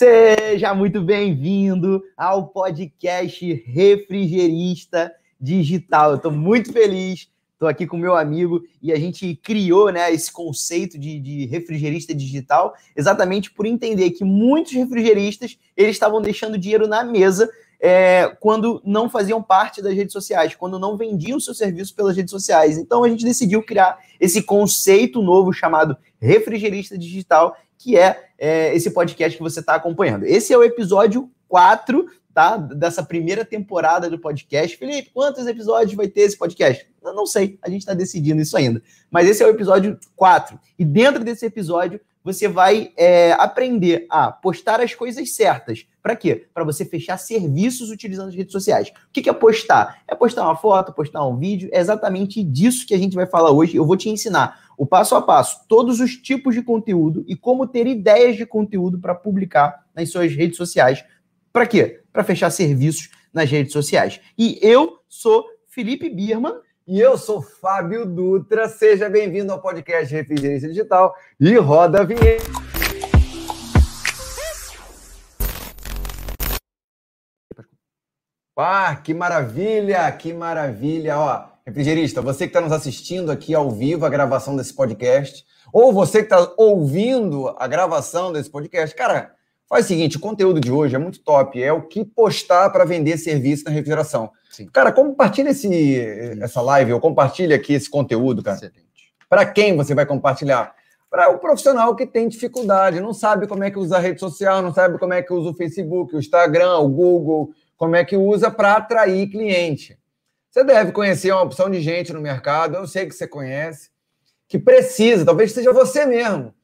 Seja muito bem-vindo ao podcast Refrigerista Digital. Eu estou muito feliz, estou aqui com meu amigo e a gente criou né, esse conceito de, de refrigerista digital exatamente por entender que muitos refrigeristas eles estavam deixando dinheiro na mesa é, quando não faziam parte das redes sociais, quando não vendiam seu serviço pelas redes sociais. Então a gente decidiu criar esse conceito novo chamado refrigerista digital, que é, é esse podcast que você está acompanhando. Esse é o episódio 4 tá? Dessa primeira temporada do podcast. Felipe, quantos episódios vai ter esse podcast? Eu não sei, a gente está decidindo isso ainda. Mas esse é o episódio 4. E dentro desse episódio, você vai é, aprender a postar as coisas certas. Para quê? Para você fechar serviços utilizando as redes sociais. O que é postar? É postar uma foto, postar um vídeo. É exatamente disso que a gente vai falar hoje. Eu vou te ensinar o passo a passo, todos os tipos de conteúdo e como ter ideias de conteúdo para publicar nas suas redes sociais. Para quê? Para fechar serviços nas redes sociais. E eu sou Felipe Birman e eu sou Fábio Dutra. Seja bem-vindo ao podcast Refrigerência Digital e roda a vinheta. Ah, que maravilha, que maravilha. Ó, refrigerista, você que está nos assistindo aqui ao vivo, a gravação desse podcast, ou você que está ouvindo a gravação desse podcast, cara, faz o seguinte: o conteúdo de hoje é muito top. É o que postar para vender serviço na refrigeração. Sim. Cara, compartilha esse, essa live, ou compartilha aqui esse conteúdo, cara. Para quem você vai compartilhar? Para o profissional que tem dificuldade, não sabe como é que usa a rede social, não sabe como é que usa o Facebook, o Instagram, o Google, como é que usa para atrair cliente. Você deve conhecer uma opção de gente no mercado, eu sei que você conhece, que precisa, talvez seja você mesmo.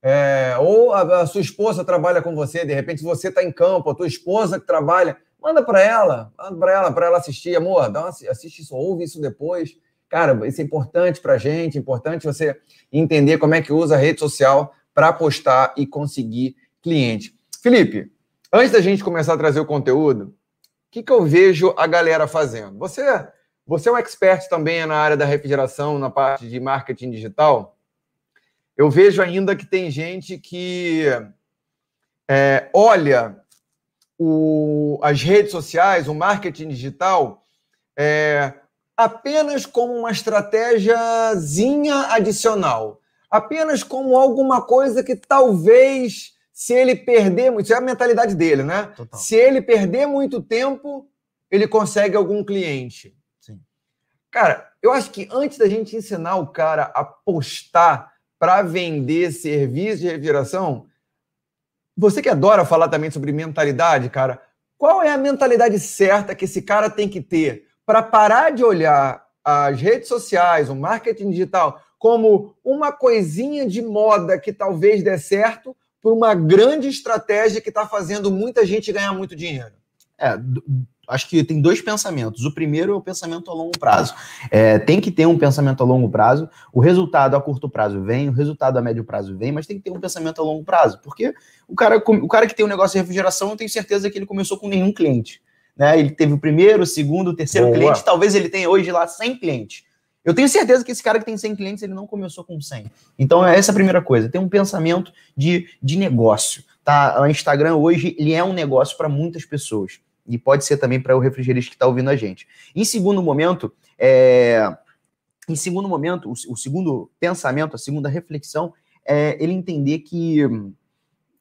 É, ou a, a, sua esposa trabalha com você, de repente você está em campo, a tua esposa que trabalha, Manda para ela, manda para ela, para ela assistir. Amor, dá uma, assiste isso, ouve isso depois. Cara, isso é importante para a gente, importante você entender como é que usa a rede social para postar e conseguir cliente. Felipe, antes da gente começar a trazer o conteúdo, que, que eu vejo a galera fazendo? Você, você é um expert também na área da refrigeração, na parte de marketing digital. Eu vejo ainda que tem gente que é, olha o, as redes sociais, o marketing digital, é, apenas como uma estratégiazinha adicional, apenas como alguma coisa que talvez, se ele perder muito, isso é a mentalidade dele, né? Total. Se ele perder muito tempo, ele consegue algum cliente. Sim. Cara, eu acho que antes da gente ensinar o cara a postar para vender serviço de reviração, você que adora falar também sobre mentalidade, cara, qual é a mentalidade certa que esse cara tem que ter para parar de olhar as redes sociais, o marketing digital, como uma coisinha de moda que talvez dê certo por uma grande estratégia que está fazendo muita gente ganhar muito dinheiro? É, acho que tem dois pensamentos. O primeiro é o pensamento a longo prazo. É, tem que ter um pensamento a longo prazo. O resultado a curto prazo vem, o resultado a médio prazo vem, mas tem que ter um pensamento a longo prazo. Porque o cara, o cara que tem um negócio de refrigeração, eu tenho certeza que ele começou com nenhum cliente. Né? Ele teve o primeiro, o segundo, o terceiro Boa. cliente. Talvez ele tenha hoje lá 100 clientes. Eu tenho certeza que esse cara que tem 100 clientes, ele não começou com 100. Então, é essa a primeira coisa. Tem um pensamento de, de negócio. Tá? O Instagram hoje, ele é um negócio para muitas pessoas. E pode ser também para o refrigerista que está ouvindo a gente. Em segundo momento, é... em segundo momento, o, o, segundo pensamento, a segunda reflexão, é ele entender que.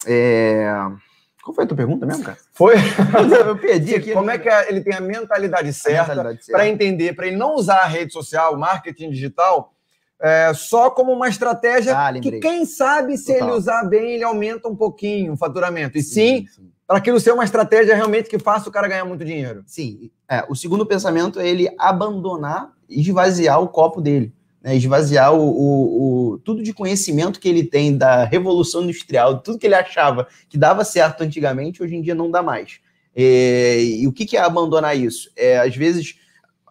É... Qual foi a tua pergunta mesmo, cara? Foi. Eu perdi aqui. Como é que é, ele tem a mentalidade certa para entender, para ele não usar a rede social, o marketing digital, é, só como uma estratégia ah, que, quem sabe, se Total. ele usar bem, ele aumenta um pouquinho o faturamento. E sim, sim, sim para aquilo ser uma estratégia realmente que faça o cara ganhar muito dinheiro. Sim. É, o segundo pensamento é ele abandonar e esvaziar o copo dele. Né, esvaziar o, o, o, tudo de conhecimento que ele tem da revolução industrial, tudo que ele achava que dava certo antigamente, hoje em dia não dá mais. É, e o que, que é abandonar isso? É, às vezes,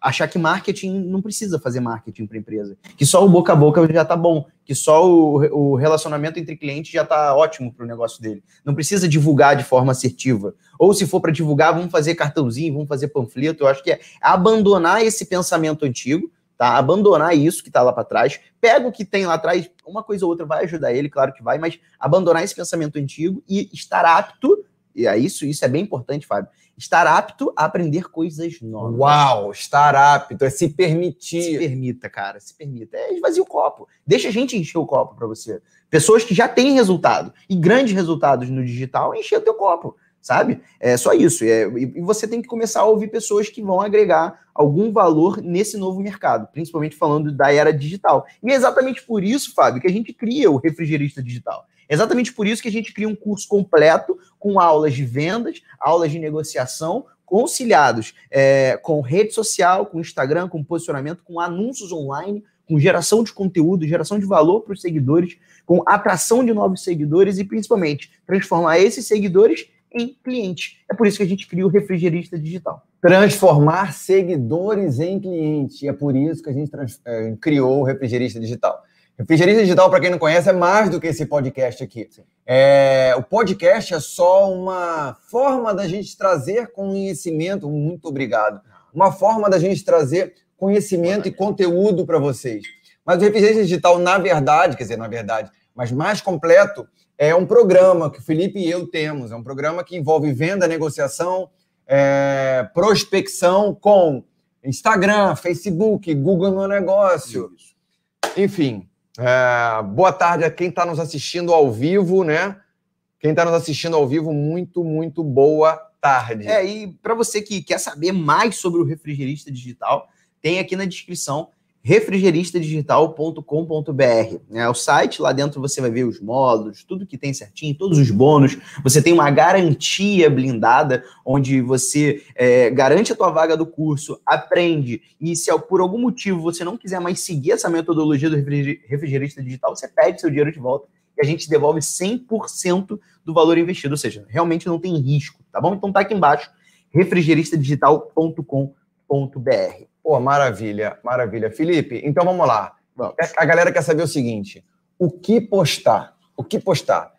achar que marketing não precisa fazer marketing para empresa, que só o boca a boca já está bom, que só o, o relacionamento entre clientes já está ótimo para o negócio dele. Não precisa divulgar de forma assertiva. Ou se for para divulgar, vamos fazer cartãozinho, vamos fazer panfleto. Eu acho que é abandonar esse pensamento antigo, tá? Abandonar isso que está lá para trás. Pega o que tem lá atrás, uma coisa ou outra vai ajudar ele, claro que vai, mas abandonar esse pensamento antigo e estar apto e é isso, isso é bem importante, Fábio. Estar apto a aprender coisas novas. Uau, estar apto, é se permitir. Se permita, cara, se permita. É esvazia o copo. Deixa a gente encher o copo para você. Pessoas que já têm resultado e grandes resultados no digital, encher o teu copo sabe? É só isso. É, e você tem que começar a ouvir pessoas que vão agregar algum valor nesse novo mercado, principalmente falando da era digital. E é exatamente por isso, Fábio, que a gente cria o refrigerista digital. É exatamente por isso que a gente cria um curso completo com aulas de vendas, aulas de negociação, conciliados é, com rede social, com Instagram, com posicionamento, com anúncios online, com geração de conteúdo, geração de valor para os seguidores, com atração de novos seguidores e principalmente transformar esses seguidores em cliente. É por isso que a gente cria o refrigerista digital. Transformar seguidores em cliente. E é por isso que a gente é, criou o refrigerista digital. Refrigerista digital, para quem não conhece, é mais do que esse podcast aqui. É, o podcast é só uma forma da gente trazer conhecimento. Muito obrigado. Uma forma da gente trazer conhecimento e conteúdo para vocês. Mas o refrigerista digital, na verdade, quer dizer, na verdade, mas mais completo, é um programa que o Felipe e eu temos. É um programa que envolve venda, negociação, é, prospecção com Instagram, Facebook, Google no negócio. Enfim, é, boa tarde a quem está nos assistindo ao vivo, né? Quem está nos assistindo ao vivo, muito, muito boa tarde. É, e para você que quer saber mais sobre o refrigerista digital, tem aqui na descrição refrigeristadigital.com.br. É o site, lá dentro você vai ver os módulos, tudo que tem certinho, todos os bônus. Você tem uma garantia blindada, onde você é, garante a tua vaga do curso, aprende, e se por algum motivo você não quiser mais seguir essa metodologia do refrigerista digital, você pede seu dinheiro de volta e a gente devolve 100% do valor investido, ou seja, realmente não tem risco, tá bom? Então tá aqui embaixo, refrigeristadigital.com.br. Pô, maravilha, maravilha. Felipe, então vamos lá. Vamos. A galera quer saber o seguinte: o que postar? O que postar?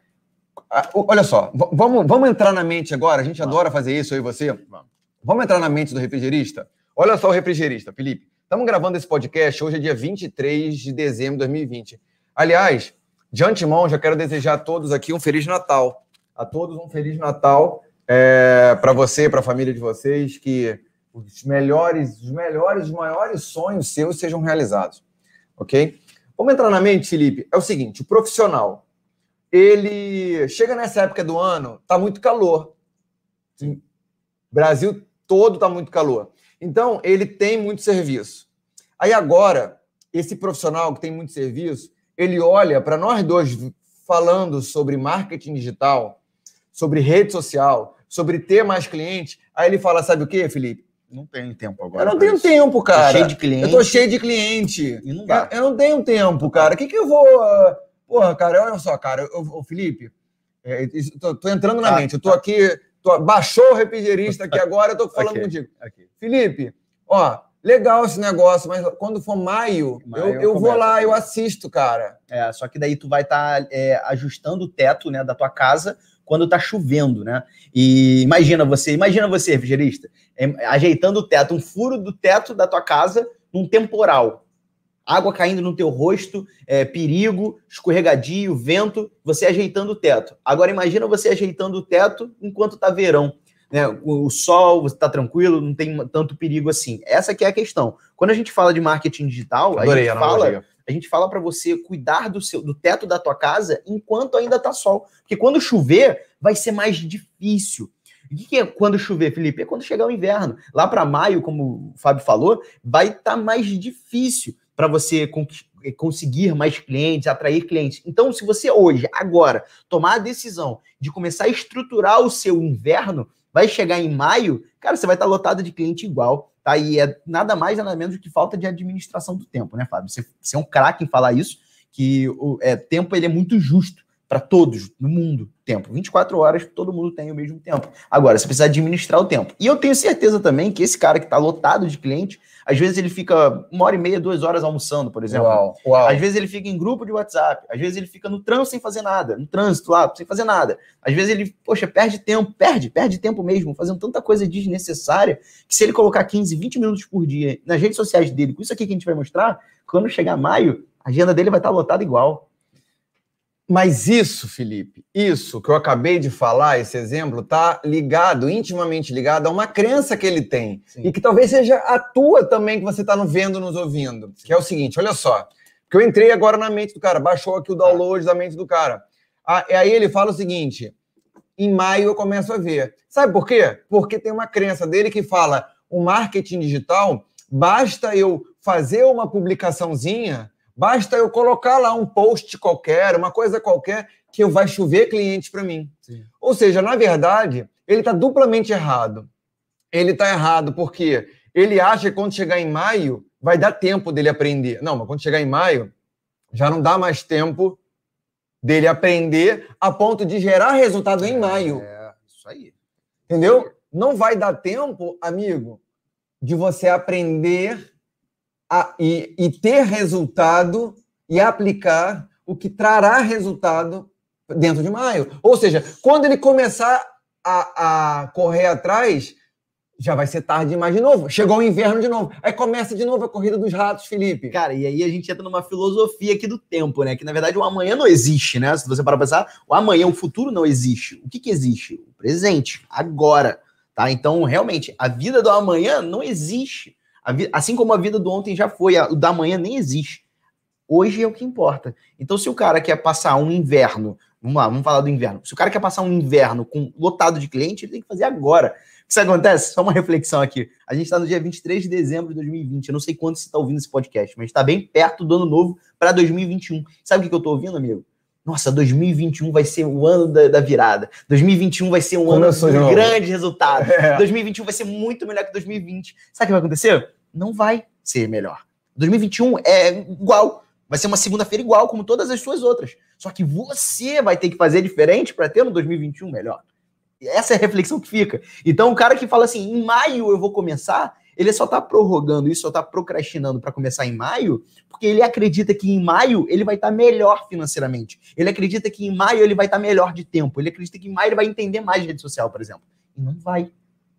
Olha só, vamos, vamos entrar na mente agora. A gente vamos. adora fazer isso, eu e você. Vamos. vamos entrar na mente do refrigerista? Olha só o refrigerista, Felipe. Estamos gravando esse podcast, hoje é dia 23 de dezembro de 2020. Aliás, de antemão, já quero desejar a todos aqui um Feliz Natal. A todos um Feliz Natal. É, para você, para a família de vocês, que os melhores, os melhores, os maiores sonhos seus sejam realizados. Ok? Vamos entrar na mente, Felipe. É o seguinte: o profissional, ele chega nessa época do ano, tá muito calor. Sim. Brasil todo tá muito calor. Então, ele tem muito serviço. Aí agora, esse profissional que tem muito serviço, ele olha para nós dois falando sobre marketing digital, sobre rede social, sobre ter mais clientes. Aí ele fala: sabe o que, Felipe? Não tenho tempo agora. Eu não tenho tempo, cara. Tô cheio de cliente. Eu tô cheio de cliente. E não dá. Eu, eu não tenho tempo, cara. O que, que eu vou. Porra, cara, olha só, cara. O Felipe, é, tô, tô, entrando na ah, mente. Eu tô tá. aqui. Tô, baixou o refrigerista aqui agora, eu tô falando okay. contigo. Okay. Felipe, ó, legal esse negócio, mas quando for maio, maio eu, eu vou lá, eu assisto, cara. É, só que daí tu vai estar tá, é, ajustando o teto né, da tua casa quando tá chovendo, né? E imagina você, imagina você, refrigerista, ajeitando o teto, um furo do teto da tua casa num temporal. Água caindo no teu rosto, é, perigo, escorregadio, vento, você ajeitando o teto. Agora imagina você ajeitando o teto enquanto tá verão. Né, o sol, você está tranquilo, não tem tanto perigo assim. Essa que é a questão. Quando a gente fala de marketing digital, Adorei, a gente fala a gente fala para você cuidar do, seu, do teto da tua casa enquanto ainda tá sol. Porque quando chover, vai ser mais difícil. O que, é quando chover, Felipe? É quando chegar o inverno. Lá para maio, como o Fábio falou, vai estar tá mais difícil para você conseguir mais clientes, atrair clientes. Então, se você hoje, agora, tomar a decisão de começar a estruturar o seu inverno, vai chegar em maio, cara, você vai estar tá lotado de cliente igual. Tá? E é nada mais, nada menos do que falta de administração do tempo, né, Fábio? Você, você é um craque em falar isso, que o é, tempo ele é muito justo para todos no mundo. Tempo. 24 horas, todo mundo tem o mesmo tempo. Agora, você precisa administrar o tempo. E eu tenho certeza também que esse cara que está lotado de cliente, às vezes ele fica uma hora e meia, duas horas almoçando, por exemplo. Uau, uau. Às vezes ele fica em grupo de WhatsApp. Às vezes ele fica no trânsito sem fazer nada. No trânsito lá, sem fazer nada. Às vezes ele, poxa, perde tempo. Perde, perde tempo mesmo. Fazendo tanta coisa desnecessária que se ele colocar 15, 20 minutos por dia nas redes sociais dele, com isso aqui que a gente vai mostrar, quando chegar maio, a agenda dele vai estar lotada igual. Mas isso, Felipe, isso que eu acabei de falar, esse exemplo, tá ligado, intimamente ligado a uma crença que ele tem. Sim. E que talvez seja a tua também que você está vendo, nos ouvindo. Que é o seguinte: olha só. Que eu entrei agora na mente do cara, baixou aqui o download da mente do cara. Ah, e aí ele fala o seguinte: em maio eu começo a ver. Sabe por quê? Porque tem uma crença dele que fala: o marketing digital, basta eu fazer uma publicaçãozinha Basta eu colocar lá um post qualquer, uma coisa qualquer, que eu vai chover clientes para mim. Sim. Ou seja, na verdade, ele está duplamente errado. Ele está errado porque ele acha que quando chegar em maio vai dar tempo dele aprender. Não, mas quando chegar em maio já não dá mais tempo dele aprender a ponto de gerar resultado em maio. É, isso aí. Entendeu? Não vai dar tempo, amigo, de você aprender a, e, e ter resultado e aplicar o que trará resultado dentro de maio. Ou seja, quando ele começar a, a correr atrás, já vai ser tarde demais de novo. Chegou o inverno de novo. Aí começa de novo a corrida dos ratos, Felipe. Cara, e aí a gente entra numa filosofia aqui do tempo, né? Que na verdade o amanhã não existe, né? Se você parar pra pensar, o amanhã, o futuro não existe. O que que existe? O presente, agora, tá? Então, realmente, a vida do amanhã não existe assim como a vida do ontem já foi, o da manhã nem existe. Hoje é o que importa. Então, se o cara quer passar um inverno, vamos lá, vamos falar do inverno. Se o cara quer passar um inverno com lotado de cliente, ele tem que fazer agora. O que acontece? Só uma reflexão aqui. A gente está no dia 23 de dezembro de 2020. Eu não sei quando você está ouvindo esse podcast, mas está bem perto do ano novo para 2021. Sabe o que eu estou ouvindo, amigo? Nossa, 2021 vai ser o ano da, da virada. 2021 vai ser um Começou ano de grande resultado. É. 2021 vai ser muito melhor que 2020. Sabe o que vai acontecer? Não vai ser melhor. 2021 é igual. Vai ser uma segunda-feira igual, como todas as suas outras. Só que você vai ter que fazer diferente para ter no 2021 melhor. Essa é a reflexão que fica. Então, o cara que fala assim, em maio eu vou começar, ele só está prorrogando isso, só está procrastinando para começar em maio, porque ele acredita que em maio ele vai estar tá melhor financeiramente. Ele acredita que em maio ele vai estar tá melhor de tempo. Ele acredita que em maio ele vai entender mais de rede social, por exemplo. E não vai.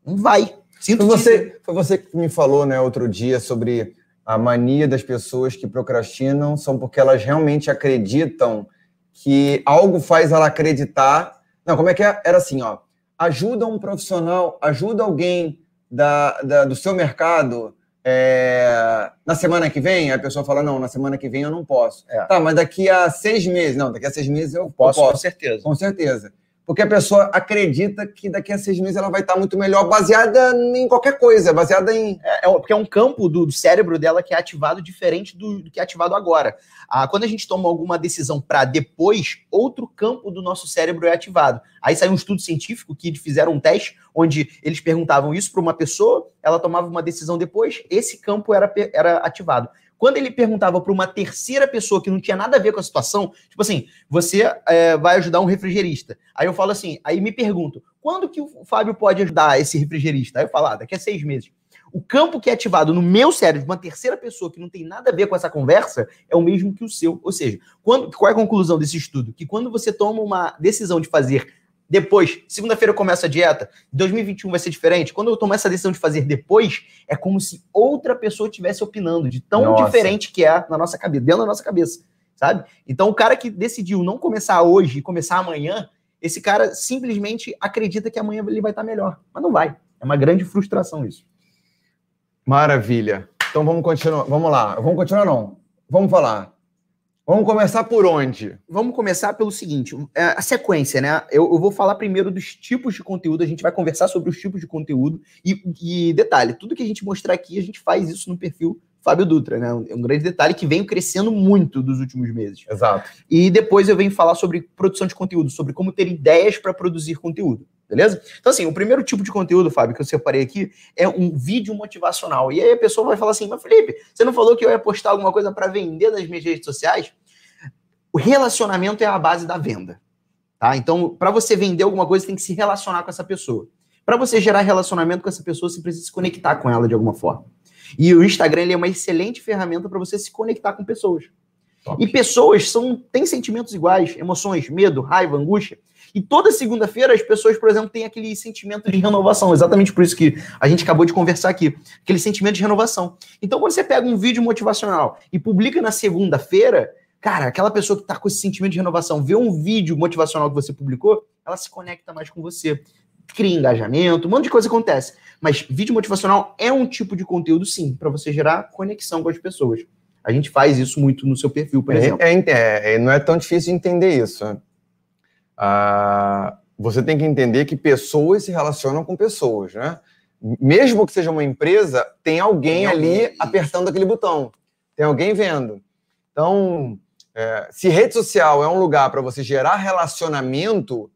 Não vai. Sinto foi você, foi você que me falou, né, outro dia sobre a mania das pessoas que procrastinam são porque elas realmente acreditam que algo faz ela acreditar. Não, como é que é? Era assim, ó. Ajuda um profissional, ajuda alguém da, da, do seu mercado é, na semana que vem, a pessoa fala, não, na semana que vem eu não posso. É. Tá, mas daqui a seis meses, não, daqui a seis meses eu posso. Eu posso. Com certeza. Com certeza. Porque a pessoa acredita que daqui a seis meses ela vai estar muito melhor, baseada em qualquer coisa, baseada em. É, é porque é um campo do, do, cérebro dela que é ativado diferente do, do que é ativado agora. Ah, quando a gente toma alguma decisão para depois, outro campo do nosso cérebro é ativado. Aí saiu um estudo científico que fizeram um teste onde eles perguntavam isso para uma pessoa, ela tomava uma decisão depois, esse campo era, era ativado. Quando ele perguntava para uma terceira pessoa que não tinha nada a ver com a situação, tipo assim, você é, vai ajudar um refrigerista. Aí eu falo assim, aí me pergunto, quando que o Fábio pode ajudar esse refrigerista? Aí eu falo, ah, daqui a seis meses. O campo que é ativado no meu cérebro de uma terceira pessoa que não tem nada a ver com essa conversa é o mesmo que o seu. Ou seja, quando, qual é a conclusão desse estudo? Que quando você toma uma decisão de fazer depois, segunda-feira eu começo a dieta, 2021 vai ser diferente. Quando eu tomar essa decisão de fazer depois, é como se outra pessoa estivesse opinando, de tão nossa. diferente que é na nossa cabeça, dentro da nossa cabeça, sabe? Então, o cara que decidiu não começar hoje e começar amanhã, esse cara simplesmente acredita que amanhã ele vai estar melhor, mas não vai. É uma grande frustração isso. Maravilha. Então vamos continuar. Vamos lá. Vamos continuar não. Vamos falar. Vamos começar por onde? Vamos começar pelo seguinte: é, a sequência, né? Eu, eu, vou falar primeiro dos tipos de conteúdo, a gente vai conversar sobre os tipos de conteúdo. E, e, detalhe, tudo que a gente mostrar aqui, a gente faz isso no perfil Fábio Dutra, né? Um, um grande detalhe que vem crescendo muito dos últimos meses. Exato. E depois eu venho falar sobre produção de conteúdo, sobre como ter ideias para produzir conteúdo. Beleza? Então, assim, o primeiro tipo de conteúdo, Fábio, que eu separei aqui é um vídeo motivacional. E aí a pessoa vai falar assim: Mas Felipe, você não falou que eu ia postar alguma coisa para vender nas minhas redes sociais? O relacionamento é a base da venda. Tá? Então, para você vender alguma coisa, você tem que se relacionar com essa pessoa. Para você gerar relacionamento com essa pessoa, você precisa se conectar com ela de alguma forma. E o Instagram é uma excelente ferramenta para você se conectar com pessoas. Top. E pessoas são têm sentimentos iguais, emoções, medo, raiva, angústia. E toda segunda-feira as pessoas, por exemplo, têm aquele sentimento de renovação. Exatamente por isso que a gente acabou de conversar aqui. Aquele sentimento de renovação. Então, quando você pega um vídeo motivacional e publica na segunda-feira, Cara, aquela pessoa que está com esse sentimento de renovação, vê um vídeo motivacional que você publicou, ela se conecta mais com você. Cria engajamento, um monte de coisa acontece. Mas vídeo motivacional é um tipo de conteúdo, sim, para você gerar conexão com as pessoas. A gente faz isso muito no seu perfil, por é, exemplo. É, é, é, não é tão difícil de entender isso. Ah, você tem que entender que pessoas se relacionam com pessoas, né? Mesmo que seja uma empresa, tem alguém tem ali alguém, apertando aquele botão. Tem alguém vendo. Então, é, se rede social é um lugar para você gerar relacionamento,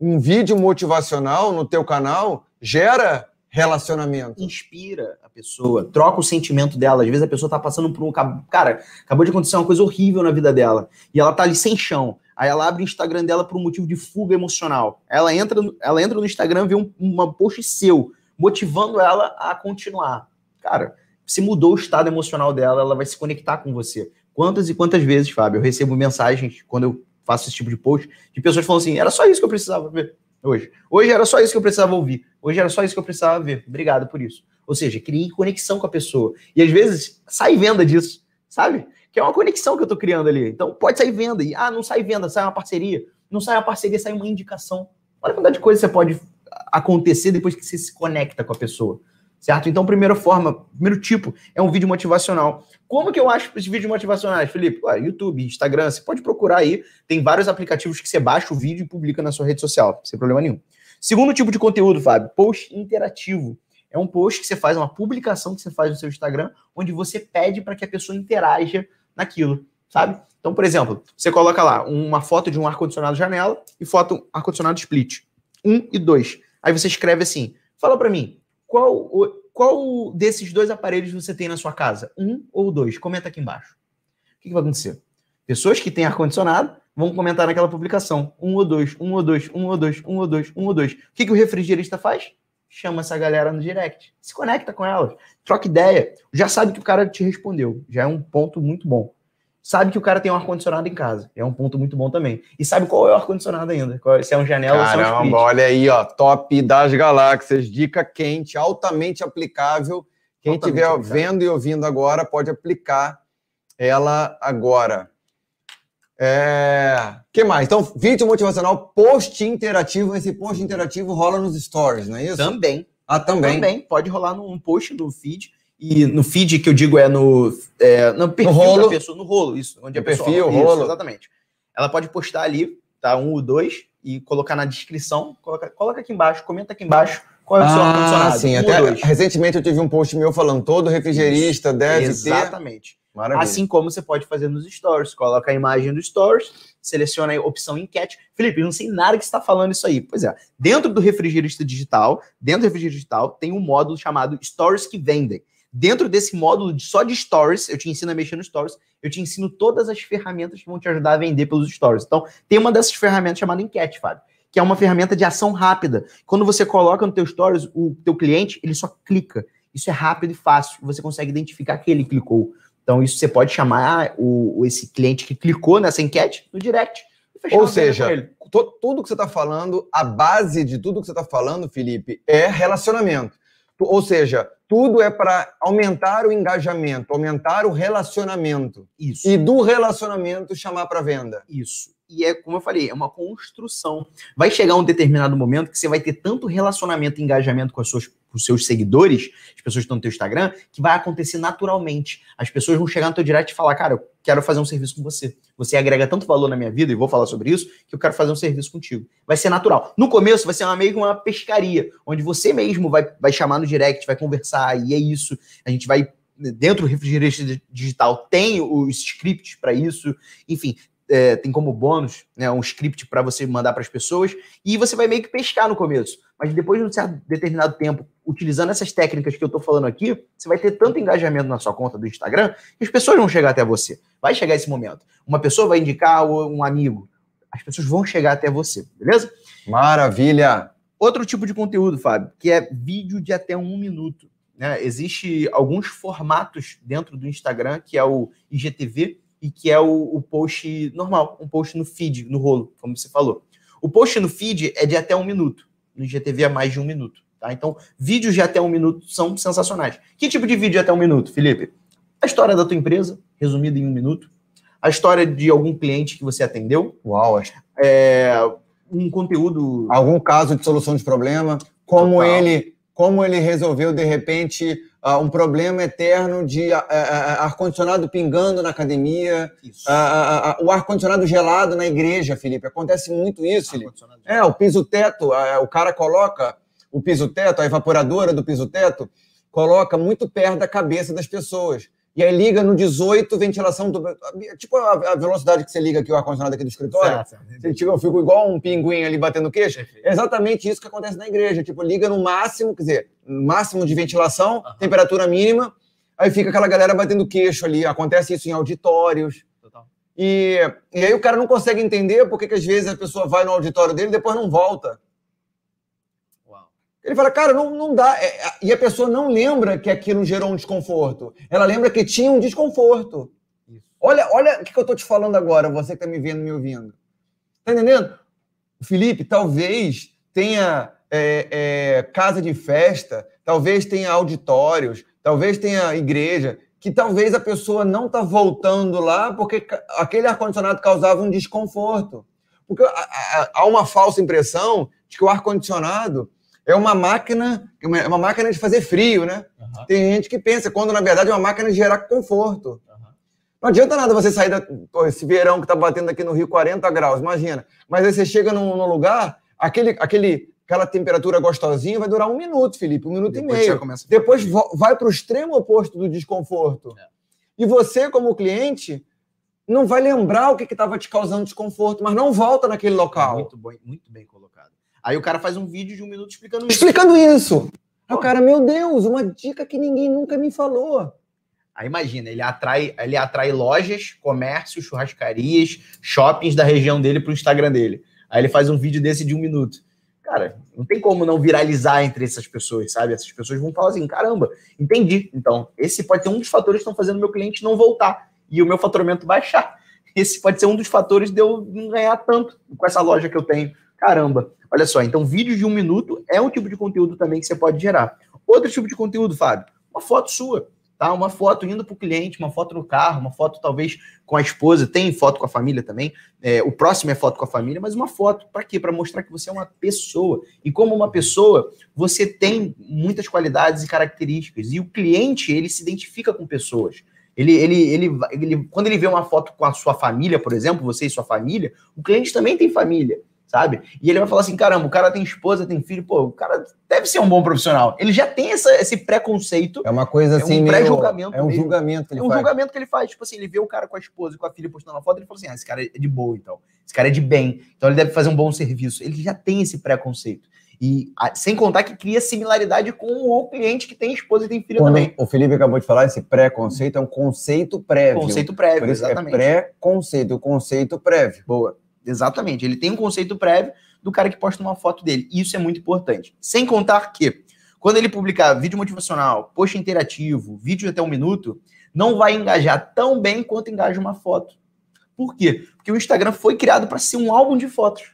um vídeo motivacional no teu canal gera relacionamento. Inspira a pessoa, troca o sentimento dela. Às vezes a pessoa está passando por um. Cara, acabou de acontecer uma coisa horrível na vida dela. E ela tá ali sem chão. Aí ela abre o Instagram dela por um motivo de fuga emocional. Ela entra, ela entra no Instagram, vê um, uma post seu, motivando ela a continuar. Cara, se mudou o estado emocional dela, ela vai se conectar com você. Quantas e quantas vezes, Fábio, eu recebo mensagens quando eu faço esse tipo de post de pessoas falando assim: era só isso que eu precisava ver hoje. Hoje era só isso que eu precisava ouvir. Hoje era só isso que eu precisava ver. Obrigado por isso. Ou seja, criei conexão com a pessoa. E às vezes sai venda disso, sabe? Que é uma conexão que eu tô criando ali. Então pode sair venda. E, ah, não sai venda, sai uma parceria. Não sai uma parceria, sai uma indicação. Olha a quantidade de coisa que você pode acontecer depois que você se conecta com a pessoa certo? Então, primeira forma, primeiro tipo é um vídeo motivacional. Como que eu acho os vídeos motivacionais, Felipe? Ué, YouTube, Instagram, você pode procurar aí. Tem vários aplicativos que você baixa o vídeo e publica na sua rede social, sem problema nenhum. Segundo tipo de conteúdo, Fábio, post interativo. É um post que você faz, uma publicação que você faz no seu Instagram, onde você pede para que a pessoa interaja naquilo, sabe? Então, por exemplo, você coloca lá uma foto de um ar-condicionado janela e foto ar-condicionado split. Um e dois. Aí você escreve assim: fala para mim, qual, qual desses dois aparelhos você tem na sua casa? Um ou dois? Comenta aqui embaixo. O que, que vai acontecer? Pessoas que têm ar-condicionado vão comentar naquela publicação. Um ou dois, um ou dois, um ou dois, um ou dois, um ou dois. O que, que o refrigerista faz? Chama essa galera no direct. Se conecta com elas. Troca ideia. Já sabe que o cara te respondeu. Já é um ponto muito bom sabe que o cara tem um ar-condicionado em casa. É um ponto muito bom também. E sabe qual é o ar-condicionado ainda? Se é um janela Caramba, ou se é um olha aí, ó. Top das galáxias. Dica quente, altamente aplicável. Quem estiver vendo e ouvindo agora pode aplicar ela agora. É... que mais? Então, vídeo motivacional, post interativo. Esse post interativo rola nos stories, não é isso? Também. Ah, também? Também. Pode rolar num post do feed e no feed que eu digo é no, é, no perfil no rolo. da pessoa, no rolo, isso. Onde a pessoa, perfil, isso, rolo. Exatamente. Ela pode postar ali, tá? Um ou dois, e colocar na descrição, coloca, coloca aqui embaixo, comenta aqui embaixo qual é o seu ah, ar-condicionado. Sim, um até recentemente eu tive um post meu falando todo refrigerista isso, deve exatamente. ter. Exatamente. Maravilha. Assim como você pode fazer nos stories, coloca a imagem do stories, seleciona a opção enquete. Felipe, eu não sei nada que você está falando isso aí. Pois é, dentro do refrigerista digital, dentro do refrigerista digital, tem um módulo chamado Stories que Vendem. Dentro desse módulo de, só de stories, eu te ensino a mexer no stories, eu te ensino todas as ferramentas que vão te ajudar a vender pelos stories. Então, tem uma dessas ferramentas chamada enquete, Fábio, que é uma ferramenta de ação rápida. Quando você coloca no teu stories, o teu cliente, ele só clica. Isso é rápido e fácil, você consegue identificar que ele clicou. Então, isso você pode chamar o, esse cliente que clicou nessa enquete no direct. Ou seja, tudo que você está falando, a base de tudo que você está falando, Felipe, é relacionamento. Ou seja, tudo é para aumentar o engajamento, aumentar o relacionamento. Isso. E do relacionamento chamar para venda. Isso. E é, como eu falei, é uma construção. Vai chegar um determinado momento que você vai ter tanto relacionamento e engajamento com, as suas, os seus seguidores, as pessoas que estão no teu Instagram, que vai acontecer naturalmente. As pessoas vão chegar no teu direct e falar, cara, eu quero fazer um serviço com você. Você agrega tanto valor na minha vida, e vou falar sobre isso, que eu quero fazer um serviço contigo. Vai ser natural. No começo vai ser uma, meio que uma pescaria, onde você mesmo vai, vai chamar no direct, vai conversar, e é isso. A gente vai dentro do refrigerante digital tem os scripts para isso, enfim, é, tem como bônus né, um script para você mandar para as pessoas e você vai meio que pescar no começo. Mas depois de um certo determinado tempo, utilizando essas técnicas que eu estou falando aqui, você vai ter tanto engajamento na sua conta do Instagram que as pessoas vão chegar até você. Vai chegar esse momento. Uma pessoa vai indicar um amigo. As pessoas vão chegar até você, beleza? Maravilha! Outro tipo de conteúdo, Fábio, que é vídeo de até um minuto. Né? Existe alguns formatos dentro do Instagram, que é o IGTV, e que é o, o, post normal, um post no feed, no rolo, como você falou. O post no feed é de até um minuto, no IGTV é mais de um minuto. Tá? Então, vídeos de até um minuto são sensacionais. Que tipo de vídeo de até um minuto, Felipe? A história da tua empresa, resumida em um minuto. a história de algum cliente que você atendeu. Uau. É, um conteúdo. Algum caso de solução de problema, como ele, como ele resolveu de repente uh, um problema eterno de uh, ar-condicionado pingando na academia, o ar-condicionado gelado na igreja, Felipe. Acontece muito isso, Felipe. É, o piso-teto, o cara coloca o piso-teto, a evaporadora do piso-teto, coloca muito perto da cabeça das pessoas. E aí liga no 18, ventilação. Do, tipo a, velocidade que você liga aqui o ar-condicionado aqui do escritório. Certo, certo. Tipo, eu fico igual um pinguim ali batendo queixo. É exatamente isso que acontece na igreja. Tipo, liga no máximo, quer dizer, máximo de ventilação, uhum. temperatura mínima. Aí fica aquela galera batendo queixo ali. Acontece isso em auditórios. Total. E, e aí o cara não consegue entender porque que às vezes a pessoa vai no auditório dele e depois não volta. Ele fala, cara, não, não dá. É, e a pessoa não lembra que aquilo gerou um desconforto. Ela lembra que tinha um desconforto. Olha, olha o que eu estou te falando agora, você que está me vendo, me ouvindo. Tá entendendo? Felipe, talvez tenha é, é, casa de festa, talvez tenha auditórios, talvez tenha igreja, que talvez a pessoa não está voltando lá porque aquele ar-condicionado causava um desconforto. Porque há uma falsa impressão de que o ar-condicionado é uma máquina, é uma máquina de fazer frio, né? Uhum. Tem gente que pensa, quando na verdade é uma máquina de gerar conforto. Uhum. Não adianta nada você sair da, pô, esse verão que está batendo aqui no Rio 40 graus, imagina. Mas aí você chega num, num, lugar, aquele, aquele, aquela temperatura gostosinha vai durar um minuto, Felipe, um minuto Depois e meio. Depois vai para o extremo oposto do desconforto. É. E você, como cliente, não vai lembrar o que estava te causando desconforto, mas não volta naquele local. Muito, bom, muito bem colocado. Aí o cara faz um vídeo de um minuto explicando isso. Explicando isso. Aí o cara, meu Deus, uma dica que ninguém nunca me falou. Aí imagina, ele atrai, ele atrai lojas, comércios, churrascarias, shoppings da região dele para o Instagram dele. Aí ele faz um vídeo desse de um minuto. Cara, não tem como não viralizar entre essas pessoas, sabe? Essas pessoas vão falar assim: caramba, entendi. Então, esse pode ser um dos fatores que estão fazendo meu cliente não voltar e o meu faturamento baixar. Esse pode ser um dos fatores de eu não ganhar tanto com essa loja que eu tenho. Caramba, Olha só, então vídeo de um minuto é um tipo de conteúdo também que você pode gerar. Outro tipo de conteúdo, Fábio, uma foto sua, tá? Uma foto indo para o cliente, uma foto no carro, uma foto talvez com a esposa, tem foto com a família também. É, o próximo é foto com a família, mas uma foto para quê? Para mostrar que você é uma pessoa. E como uma pessoa, você tem muitas qualidades e características. E o cliente, ele se identifica com pessoas. Ele, ele, ele, ele, quando ele vê uma foto com a sua família, por exemplo, você e sua família, o cliente também tem família sabe? E ele vai falar assim: caramba, o cara tem esposa, tem filho, pô, o cara deve ser um bom profissional. Ele já tem essa, esse preconceito. É uma coisa assim, é um pré-julgamento. É um mesmo. julgamento que ele é um faz. julgamento que ele faz. Tipo assim, ele vê o cara com a esposa e com a filha postando uma foto, ele fala assim: ah, esse cara é de boa, então. Esse cara é de bem, então ele deve fazer um bom serviço. Ele já tem esse preconceito. E sem contar que cria similaridade com o cliente que tem esposa e tem filho Quando também. O Felipe acabou de falar, esse preconceito é um conceito prévio. Conceito prévio, é exatamente. É pré-conceito, o conceito prévio. Boa. Exatamente. Ele tem um conceito prévio do cara que posta uma foto dele. E isso é muito importante. Sem contar que, quando ele publicar vídeo motivacional, post interativo, vídeo até um minuto, não vai engajar tão bem quanto engaja uma foto. Por quê? Porque o Instagram foi criado para ser um álbum de fotos.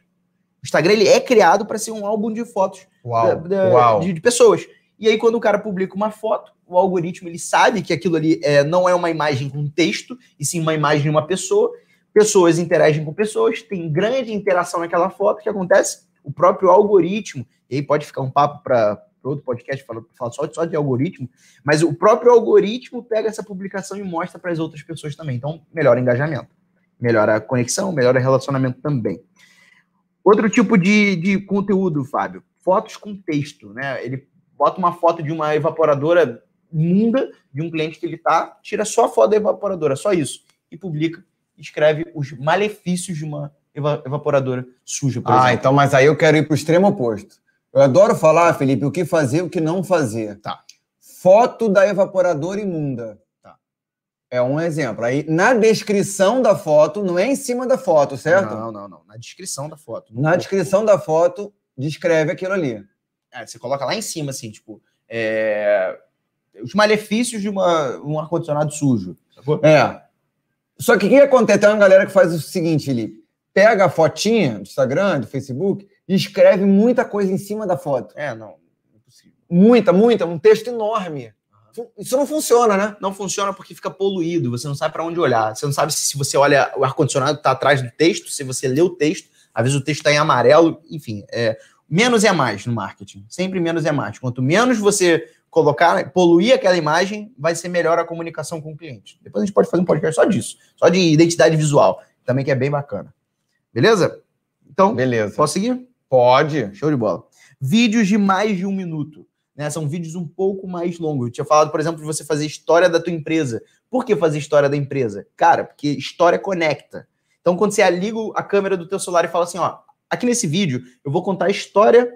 O Instagram ele é criado para ser um álbum de fotos Uau. Da, da, Uau. De, de, pessoas. E aí, quando o cara publica uma foto, o algoritmo ele sabe que aquilo ali é, não é uma imagem com texto, e sim uma imagem de uma pessoa, pessoas interagem com pessoas, tem grande interação naquela foto, o que acontece? O próprio algoritmo, e aí pode ficar um papo para outro podcast falar fala só, só de algoritmo, mas o próprio algoritmo pega essa publicação e mostra para as outras pessoas também. Então, melhora o engajamento, melhora a conexão, melhora o relacionamento também. Outro tipo de, de conteúdo, Fábio, fotos com texto, né? Ele bota uma foto de uma evaporadora imunda de um cliente que ele tá, tira só a foto da evaporadora, só isso, e publica escreve os malefícios de uma evaporadora suja, por ah, exemplo. então, mas aí eu quero ir para o extremo oposto. Eu adoro falar, Felipe, o que fazer e o que não fazer. Tá. Foto da evaporadora imunda. Tá. É um exemplo. Aí, na descrição da foto, não é em cima da foto, certo? Não, não, não. Na descrição da foto. Na corpo. descrição da foto, descreve aquilo ali. É, você coloca lá em cima, assim, tipo, é... os malefícios de uma, um ar-condicionado sujo. Sacou? É. Só que o que acontece? Tem uma galera que faz o seguinte, Felipe. Pega a fotinha do Instagram, do Facebook, e escreve muita coisa em cima da foto. É, não. Impossível. Muita, muita. Um texto enorme. Uhum. Isso não funciona, né? Não funciona porque fica poluído, você não sabe para onde olhar. Você não sabe se você olha o ar-condicionado está atrás do texto, se você lê o texto, às vezes o texto está em amarelo, enfim. É, menos é mais no marketing. Sempre menos é mais. Quanto menos você colocar, poluir aquela imagem, vai ser melhor a comunicação com o cliente. Depois a gente pode fazer um podcast só disso, só de identidade visual, também que é bem bacana. Beleza? Então, Beleza. posso seguir? Pode. Show de bola. Vídeos de mais de um minuto. Né? São vídeos um pouco mais longos. Eu tinha falado, por exemplo, de você fazer história da tua empresa. Por que fazer história da empresa? Cara, porque história conecta. Então, quando você liga a câmera do teu celular e fala assim, ó, aqui nesse vídeo eu vou contar a história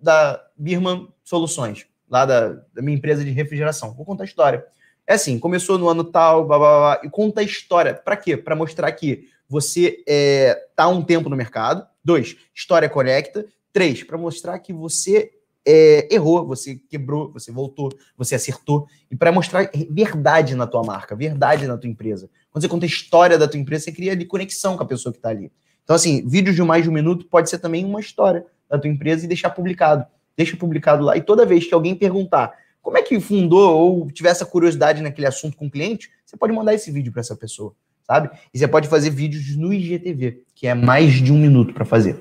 da Birman Soluções, lá da, da minha empresa de refrigeração. Vou contar a história. É assim, começou no ano tal, blá, blá, blá, e conta a história. Para quê? Para mostrar que você é, tá um tempo no mercado. Dois, história conecta. Três, para mostrar que você é, errou, você quebrou, você voltou, você acertou. E para mostrar verdade na tua marca, verdade na tua empresa. Quando você conta a história da tua empresa, você cria ali conexão com a pessoa que está ali. Então, assim, vídeo de mais de um minuto pode ser também uma história da tua empresa e deixar publicado. Deixa publicado lá. E toda vez que alguém perguntar como é que fundou ou tiver essa curiosidade naquele assunto com o cliente, você pode mandar esse vídeo para essa pessoa, sabe? E você pode fazer vídeos no IGTV, que é mais de um minuto para fazer.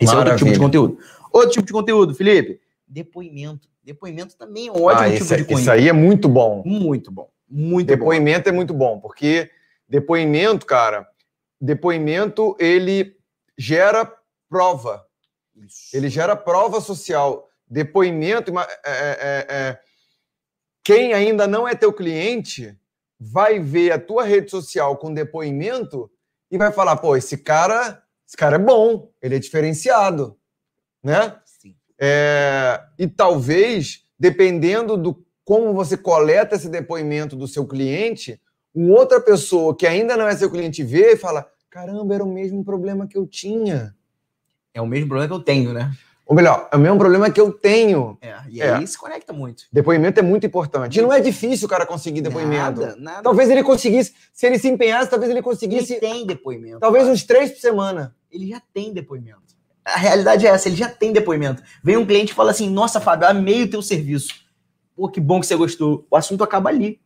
Esse Maravilha. é outro tipo de conteúdo. Outro tipo de conteúdo, Felipe, depoimento. Depoimento também é um ótimo ah, tipo esse, de conteúdo. Isso aí é muito bom. Muito bom. Muito depoimento bom. é muito bom, porque depoimento, cara, depoimento ele gera prova. Isso. Ele gera prova social. Depoimento, é, é, é, é, quem ainda não é teu cliente vai ver a tua rede social com depoimento e vai falar, pô, esse cara, esse cara é bom, ele é diferenciado, né? Sim. É, e talvez, dependendo do como você coleta esse depoimento do seu cliente, uma outra pessoa que ainda não é seu cliente vê e fala: caramba, era o mesmo problema que eu tinha. É o mesmo problema que eu tenho, né? Ou melhor, é o mesmo problema que eu tenho. É, e aí é. se conecta muito. Depoimento é muito importante. E não é difícil o cara conseguir depoimento. Nada, nada. Talvez ele conseguisse, se ele se empenhasse, talvez ele conseguisse. Ele tem depoimento. Talvez cara. uns três por semana. Ele já tem depoimento. A realidade é essa, ele já tem depoimento. Vem um cliente e fala assim: Nossa, Fábio, amei o teu serviço. Pô, que bom que você gostou. O assunto acaba ali.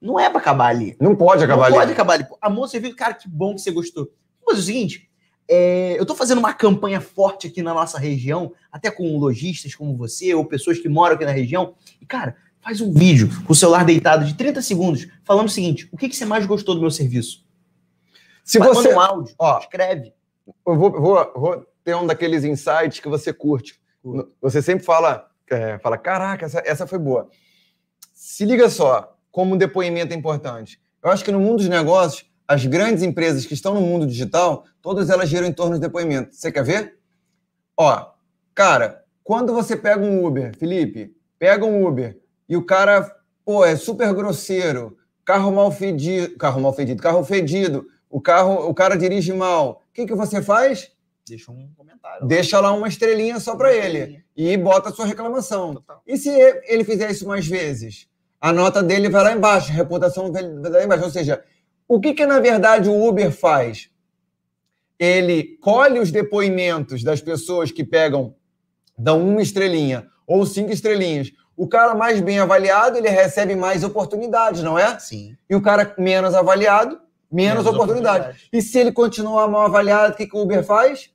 Não é para acabar ali. Não pode acabar não ali. Não pode acabar ali. Amor, serviço, cara, que bom que você gostou. Mas é o seguinte, é, eu estou fazendo uma campanha forte aqui na nossa região, até com lojistas como você, ou pessoas que moram aqui na região. E, cara, faz um vídeo com o celular deitado de 30 segundos, falando o seguinte: o que, que você mais gostou do meu serviço? Se você. Manda um áudio, ó, escreve. Eu vou, vou, vou ter um daqueles insights que você curte. Você sempre fala, é, fala caraca, essa, essa foi boa. Se liga só, como um depoimento é importante. Eu acho que no mundo dos negócios, as grandes empresas que estão no mundo digital, todas elas giram em torno de depoimento. Você quer ver? Ó, cara, quando você pega um Uber, Felipe, pega um Uber e o cara, pô, é super grosseiro, carro mal fedido, carro mal fedido, carro fedido, o carro, o cara dirige mal. O que, que você faz? Deixa um comentário. Deixa lá uma estrelinha só para ele e bota a sua reclamação. Total. E se ele fizer isso mais vezes? A nota dele vai lá embaixo, a reputação vai lá embaixo. Ou seja, o que, que na verdade o Uber faz? Ele colhe os depoimentos das pessoas que pegam, dão uma estrelinha ou cinco estrelinhas. O cara mais bem avaliado, ele recebe mais oportunidades, não é? Sim. E o cara menos avaliado, menos, menos oportunidades. Oportunidade. E se ele continuar mal avaliado, o que, que o Uber faz?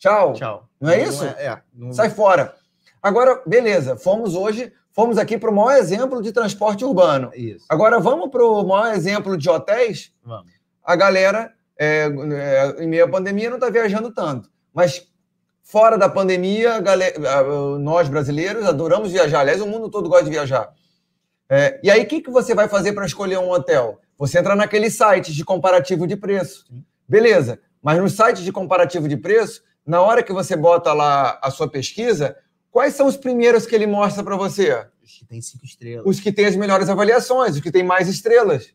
Tchau. Tchau. Não é isso? Não é, é, não... Sai fora. Agora, beleza, fomos hoje Fomos aqui para o maior exemplo de transporte urbano. Isso. Agora vamos para o maior exemplo de hotéis. Vamos. A galera, é, é, em meio à pandemia, não está viajando tanto. Mas fora da pandemia, galera, nós brasileiros adoramos viajar. Aliás, o mundo todo gosta de viajar. É, e aí, o que, que você vai fazer para escolher um hotel? Você entra naqueles sites de comparativo de preço. Beleza. Mas nos sites de comparativo de preço, na hora que você bota lá a sua pesquisa, Quais são os primeiros que ele mostra para você? Os que têm cinco estrelas. Os que têm as melhores avaliações, os que têm mais estrelas.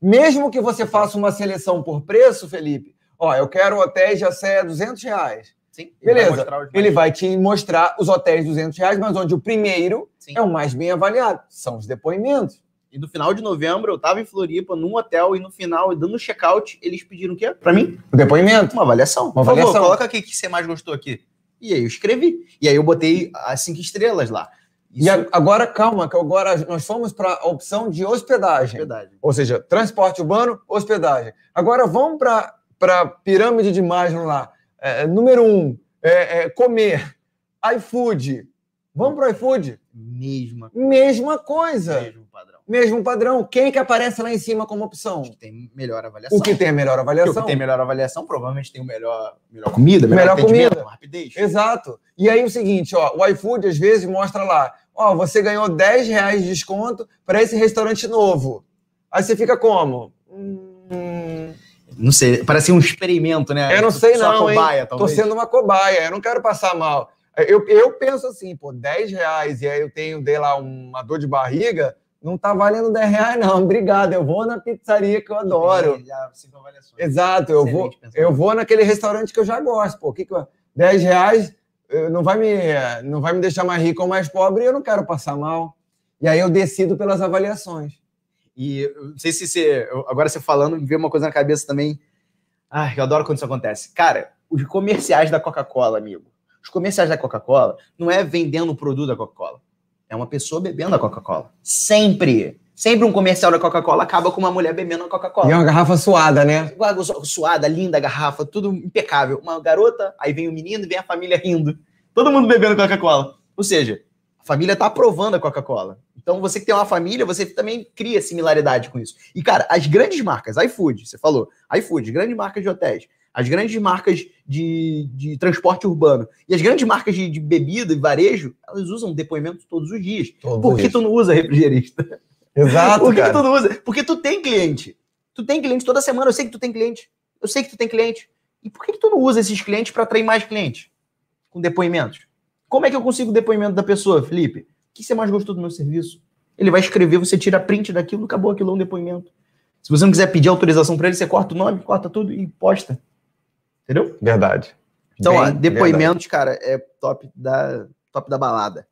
Mesmo que você faça uma seleção por preço, Felipe, ó, eu quero hotéis de até 200 reais. Sim, Beleza, vai ele vai te mostrar os hotéis de 200 reais, mas onde o primeiro Sim. é o mais bem avaliado. São os depoimentos. E no final de novembro, eu estava em Floripa, num hotel, e no final, dando check-out, eles pediram o quê? Para mim? O depoimento. Uma avaliação. Uma avaliação. Favor, coloca aqui o que você mais gostou aqui. E aí eu escrevi. E aí eu botei as cinco estrelas lá. Isso... E agora, calma, que agora nós fomos para a opção de hospedagem. hospedagem. Ou seja, transporte urbano, hospedagem. Agora vamos para a pirâmide de Maslow lá. É, número um, é, é, comer. iFood. Vamos para o iFood? Mesma coisa. Mesma coisa. Mesmo. Mesmo padrão. Quem que aparece lá em cima como opção? O que tem melhor avaliação. O que tem a melhor avaliação. o que tem melhor avaliação provavelmente tem o melhor, melhor comida, melhor, melhor comida. rapidez. Exato. E aí o seguinte, ó, o iFood às vezes mostra lá, ó, você ganhou 10 reais de desconto para esse restaurante novo. Aí você fica como? Hum... Não sei, parece um experimento, né? Eu não sei Só não, cobaia, hein? Talvez. Tô sendo uma cobaia, eu não quero passar mal. Eu, eu penso assim, pô, 10 reais e aí eu tenho, dei lá, uma dor de barriga, não tá valendo 10 reais, não. Obrigado, eu vou na pizzaria que eu adoro. Exato, eu vou, eu vou naquele restaurante que eu já gosto, pô. Que que eu, 10 reais não vai, me, não vai me deixar mais rico ou mais pobre e eu não quero passar mal. E aí eu decido pelas avaliações. E não sei se você. Agora você falando, me veio uma coisa na cabeça também. Ai, eu adoro quando isso acontece. Cara, os comerciais da Coca-Cola, amigo os comerciais da Coca-Cola não é vendendo o produto da Coca-Cola. É uma pessoa bebendo a Coca-Cola. Sempre. Sempre um comercial da Coca-Cola acaba com uma mulher bebendo a Coca-Cola. E é uma garrafa suada, né? Suada, linda garrafa, tudo impecável. Uma garota, aí vem o menino e vem a família rindo. Todo mundo bebendo Coca-Cola. Ou seja, a família está aprovando a Coca-Cola. Então, você que tem uma família, você também cria similaridade com isso. E, cara, as grandes marcas, iFood, você falou, iFood, grandes marcas de hotéis, as grandes marcas de, de transporte urbano e as grandes marcas de, de bebida e varejo, elas usam depoimentos todos os dias. Todos Por que tu não usa refrigerista? Exato. Por que, que tu não usa? Porque tu tem cliente. Tu tem cliente toda semana, eu sei que tu tem cliente. Eu sei que tu tem cliente. E por que, que tu não usa esses clientes para atrair mais clientes? Com depoimentos. Como é que eu consigo o depoimento da pessoa, Felipe? O que você mais gostou do meu serviço? Ele vai escrever, você tira print daquilo, acabou aquilo, é um depoimento. Se você não quiser pedir autorização para ele, você corta o nome, corta tudo e posta. Entendeu? Verdade. Então, Bem, ó, depoimentos, verdade. cara, é top da, top da balada.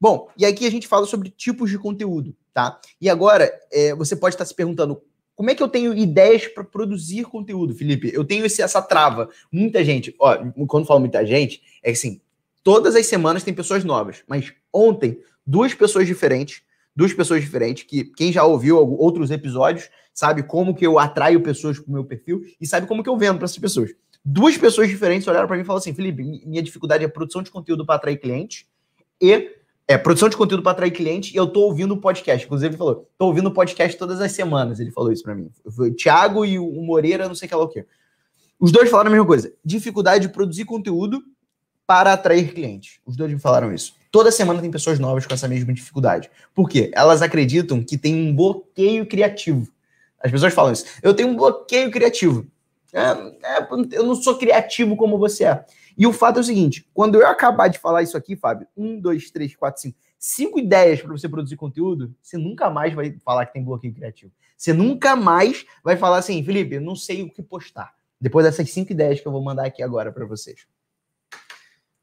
Bom, e aqui a gente fala sobre tipos de conteúdo, tá? E agora, é, você pode estar se perguntando, como é que eu tenho ideias para produzir conteúdo, Felipe? Eu tenho esse, essa trava. Muita gente, ó, quando falo muita gente, é assim, todas as semanas tem pessoas novas, mas ontem, duas pessoas diferentes, duas pessoas diferentes, que quem já ouviu outros episódios sabe como que eu atraio pessoas para o meu perfil e sabe como que eu vendo para essas pessoas duas pessoas diferentes olharam para mim e falaram assim: Felipe, minha dificuldade é produção de conteúdo para atrair cliente e é produção de conteúdo para atrair cliente e eu tô ouvindo o podcast. Inclusive, ele falou: tô ouvindo o podcast todas as semanas. Ele falou isso para mim. Foi o Thiago e o Moreira, não sei que lá o quê. Os dois falaram a mesma coisa: dificuldade de produzir conteúdo para atrair clientes. Os dois me falaram isso. Toda semana tem pessoas novas com essa mesma dificuldade. Por quê? Elas acreditam que tem um bloqueio criativo. As pessoas falam isso. Eu tenho um bloqueio criativo. É, eu não sou criativo como você é. E o fato é o seguinte: quando eu acabar de falar isso aqui, Fábio, um, dois, três, quatro, cinco, cinco ideias para você produzir conteúdo, você nunca mais vai falar que tem bloqueio criativo. Você nunca mais vai falar assim, Felipe, eu não sei o que postar. Depois dessas cinco ideias que eu vou mandar aqui agora para vocês.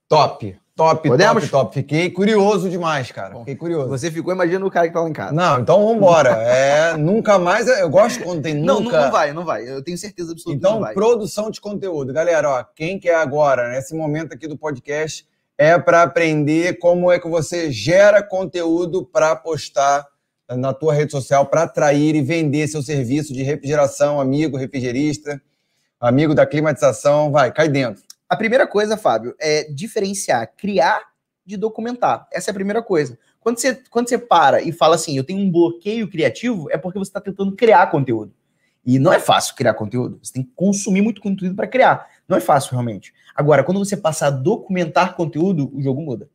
Top. Top, Podemos? top, top. Fiquei curioso demais, cara. Fiquei curioso. Você ficou imaginando o cara que tá lá em casa. Não, então vambora. É, nunca mais. Eu gosto quando tem nunca. Não, não, não vai, não vai. Eu tenho certeza absoluta então, produção de conteúdo. Galera, ó, quem quer agora, nesse momento aqui do podcast, é para aprender como é que você gera conteúdo para postar na tua rede social para atrair e vender seu serviço de refrigeração, amigo refrigerista, amigo da climatização. Vai, cai dentro. A primeira coisa, Fábio, é diferenciar criar de documentar. Essa é a primeira coisa. Quando você, quando você para e fala assim, eu tenho um bloqueio criativo, é porque você está tentando criar conteúdo. E não é fácil criar conteúdo. Você tem que consumir muito conteúdo para criar. Não é fácil, realmente. Agora, quando você passa a documentar conteúdo, o jogo muda.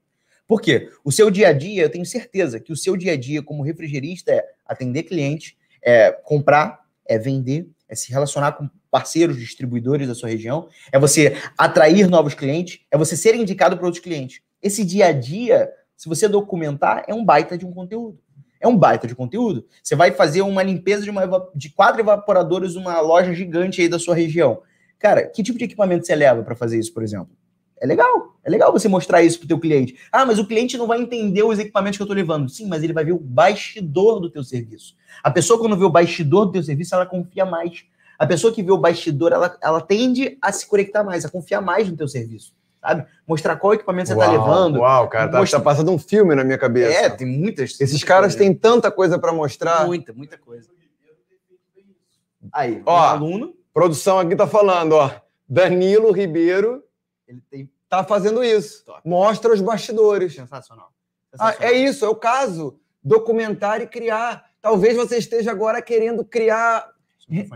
Por quê? O seu dia a dia, eu tenho certeza que o seu dia a dia como refrigerista é atender cliente, é comprar, é vender, é se relacionar com parceiros, distribuidores da sua região, é você atrair novos clientes, é você ser indicado para outros clientes. Esse dia a dia, se você documentar, é um baita de um conteúdo. É um baita de conteúdo. Você vai fazer uma limpeza de, uma, de quatro evaporadores numa loja gigante aí da sua região. Cara, que tipo de equipamento você leva para fazer isso, por exemplo? É legal. É legal você mostrar isso pro teu cliente. Ah, mas o cliente não vai entender os equipamentos que eu estou levando. Sim, mas ele vai ver o bastidor do teu serviço. A pessoa, quando vê o bastidor do teu serviço, ela confia mais. A pessoa que vê o bastidor, ela, ela tende a se conectar mais, a confiar mais no teu serviço. sabe? Mostrar qual equipamento você está levando. Uau, cara, tá, Mostra- tá passando um filme na minha cabeça. É, tem muitas. Esses muita caras têm tanta coisa para mostrar. muita, muita coisa. Aí, Ó. um aluno, Produção aqui tá falando, ó. Danilo Ribeiro ele tem tá fazendo isso. Top. Mostra os bastidores. sensacional. Ah, Sensacional. é isso, é o caso. Documentar e criar. Talvez você esteja agora querendo criar. Caiu.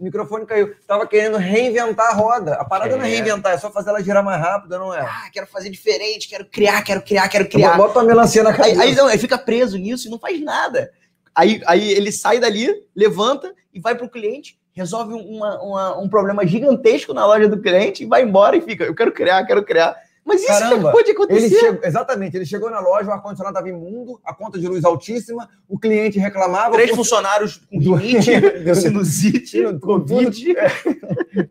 O microfone caiu. Tava querendo reinventar a roda. A parada não é É. reinventar, é só fazer ela girar mais rápido, não é? Ah, quero fazer diferente, quero criar, quero criar, quero criar. Bota uma melancia na Aí, cabeça. aí, não, aí fica preso nisso e não faz nada. Aí, aí ele sai dali, levanta e vai para o cliente, resolve uma- uma- um problema gigantesco na loja do cliente e vai embora e fica. Eu quero criar, quero criar. Mas isso Caramba, pode Ele acontecer. chegou, exatamente, ele chegou na loja, o ar-condicionado estava imundo, a conta de luz altíssima, o cliente reclamava. Três funcionários com Do- rinite, sinusite, Tudo- covid.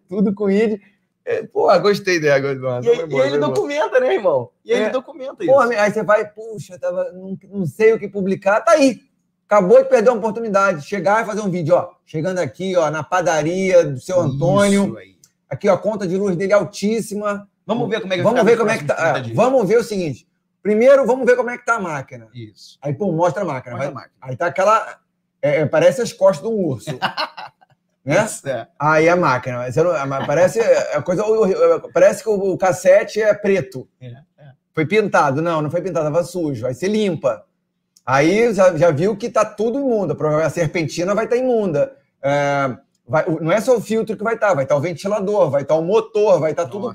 tudo com ID. É, pô, gostei dela. Nossa, E, foi e boa, ele foi boa. documenta, né, irmão? E aí É. ele documenta isso. Pô, aí você vai, puxa, tava, não, não sei o que publicar, tá aí. Acabou de perder uma oportunidade. Chegar e fazer um vídeo, ó. Chegando aqui, ó, na padaria do seu Antônio. Isso aí. Aqui, ó, a conta de luz dele é altíssima. Vamos ver como é que Vamos ver como é que tá. é, 30 dias. vamos ver o seguinte. Primeiro, vamos ver como é que tá a máquina. Isso. Aí, pô, mostra a máquina. Mostra vai- a máquina. Aí tá aquela. é, é, parece as costas de um urso. né? É. Aí a máquina. Não- mas parece a coisa. Parece que o, cassete é preto. É, é. Foi pintado. Não, não foi pintado, tava sujo. Aí você limpa. Aí já, já viu que tá tudo imunda. A serpentina vai estar imunda. É, vai- não é só o filtro que vai estar, vai estar o ventilador, vai estar o motor, vai estar tudo.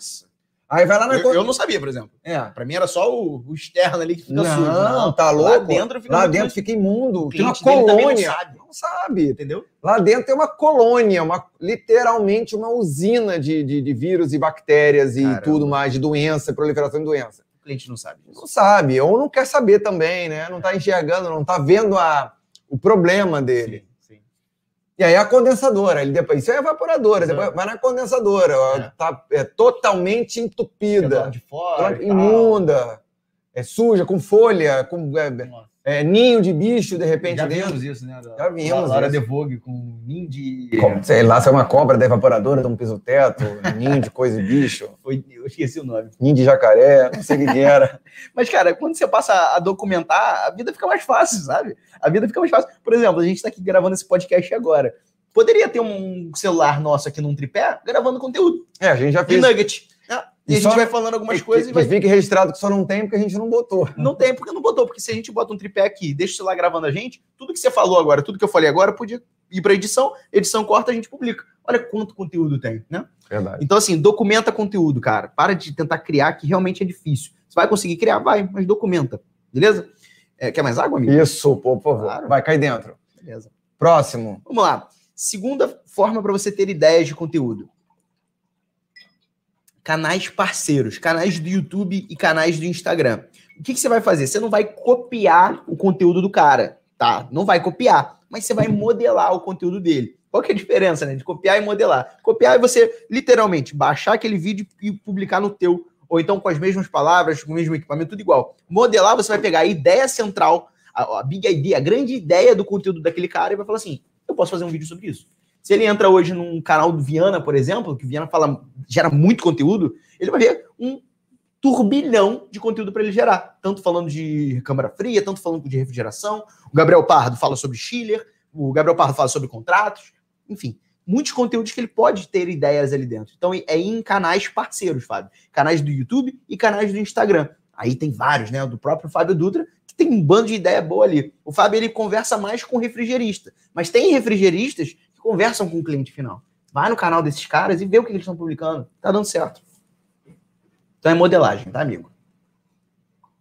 Aí vai lá na Eu, conta. eu não sabia, por exemplo. É. Pra mim era só o, o externo ali que fica Não, sujo. tá Lá louco? dentro fica Lá dentro fica imundo. Tem uma colônia. não sabe. Não sabe. Entendeu? Lá dentro tem uma colônia, uma, literalmente uma usina de, de, de vírus e bactérias e Caramba. tudo mais, de doença, proliferação de doença. O cliente não sabe. Não sabe, ou não quer saber também, né? Não está enxergando, não está vendo a, o problema dele. Sim. E aí a condensadora, ele depois, isso é evaporadora, Exato. depois vai na condensadora, ó, É. tá é, totalmente entupida, de fora. imunda, é suja, com folha, com é, Nossa. É, ninho de bicho de repente Já dentro. vimos isso, né? Da, Já vimos Laura isso. De Vogue com Nindy. Com- Sei lá, se é uma cobra da evaporadora, de um piso-teto, ninho de coisa de bicho, Foi, eu esqueci o nome. ninho de jacaré, não sei o que era. Mas, cara, quando você passa a documentar, a vida fica mais fácil, sabe? A vida fica mais fácil. Por exemplo, a gente tá aqui gravando esse podcast agora. Poderia ter um celular nosso aqui num tripé gravando conteúdo. É, a gente já De fez. nugget. E, E a gente vai falando algumas coisas e que, vai que fique registrado que só não tem porque a gente não botou. Não tem, porque não botou. Porque se a gente bota um tripé aqui e deixa o celular gravando a gente, tudo que você falou agora, tudo que eu falei agora, podia ir para edição, edição corta, a gente publica. Olha quanto conteúdo tem, né? Verdade. Então, assim, documenta conteúdo, cara. Para de tentar criar, que realmente é difícil. Você vai conseguir criar? Vai, mas documenta. Beleza? É, quer mais água, amigo? Isso, pô, por favor. Claro. Vai, cai dentro. Beleza. Próximo. Vamos lá. Segunda forma para você ter ideias de conteúdo. Canais parceiros, canais do YouTube e canais do Instagram. O que, que você vai fazer? Você não vai copiar o conteúdo do cara, tá? Não vai copiar, mas você vai modelar o conteúdo dele. Qual que é a diferença, né? De copiar e modelar. Copiar é você, literalmente, baixar aquele vídeo e publicar no teu, ou então com as mesmas palavras, com o mesmo equipamento, tudo igual. Modelar, você vai pegar a ideia central, a, a big idea, a grande ideia do conteúdo daquele cara e vai falar assim, eu posso fazer um vídeo sobre isso. Se ele entra hoje num canal do Viana, por exemplo, que Viana fala, gera muito conteúdo, ele vai ver um turbilhão de conteúdo para ele gerar. Tanto falando de câmara fria, tanto falando de refrigeração. O Gabriel Pardo fala sobre chiller, o Gabriel Pardo fala sobre contratos, enfim, muitos conteúdos que ele pode ter ideias ali dentro. Então é em canais parceiros, Fábio. Canais do YouTube e canais do Instagram. Aí tem vários, né? Do próprio Fábio Dutra, que tem um bando de ideia boa ali. O Fábio ele conversa mais com refrigerista, mas tem refrigeristas conversam com o cliente final. Vai no canal desses caras e vê o que eles estão publicando. Tá dando certo. Então é modelagem, tá, amigo?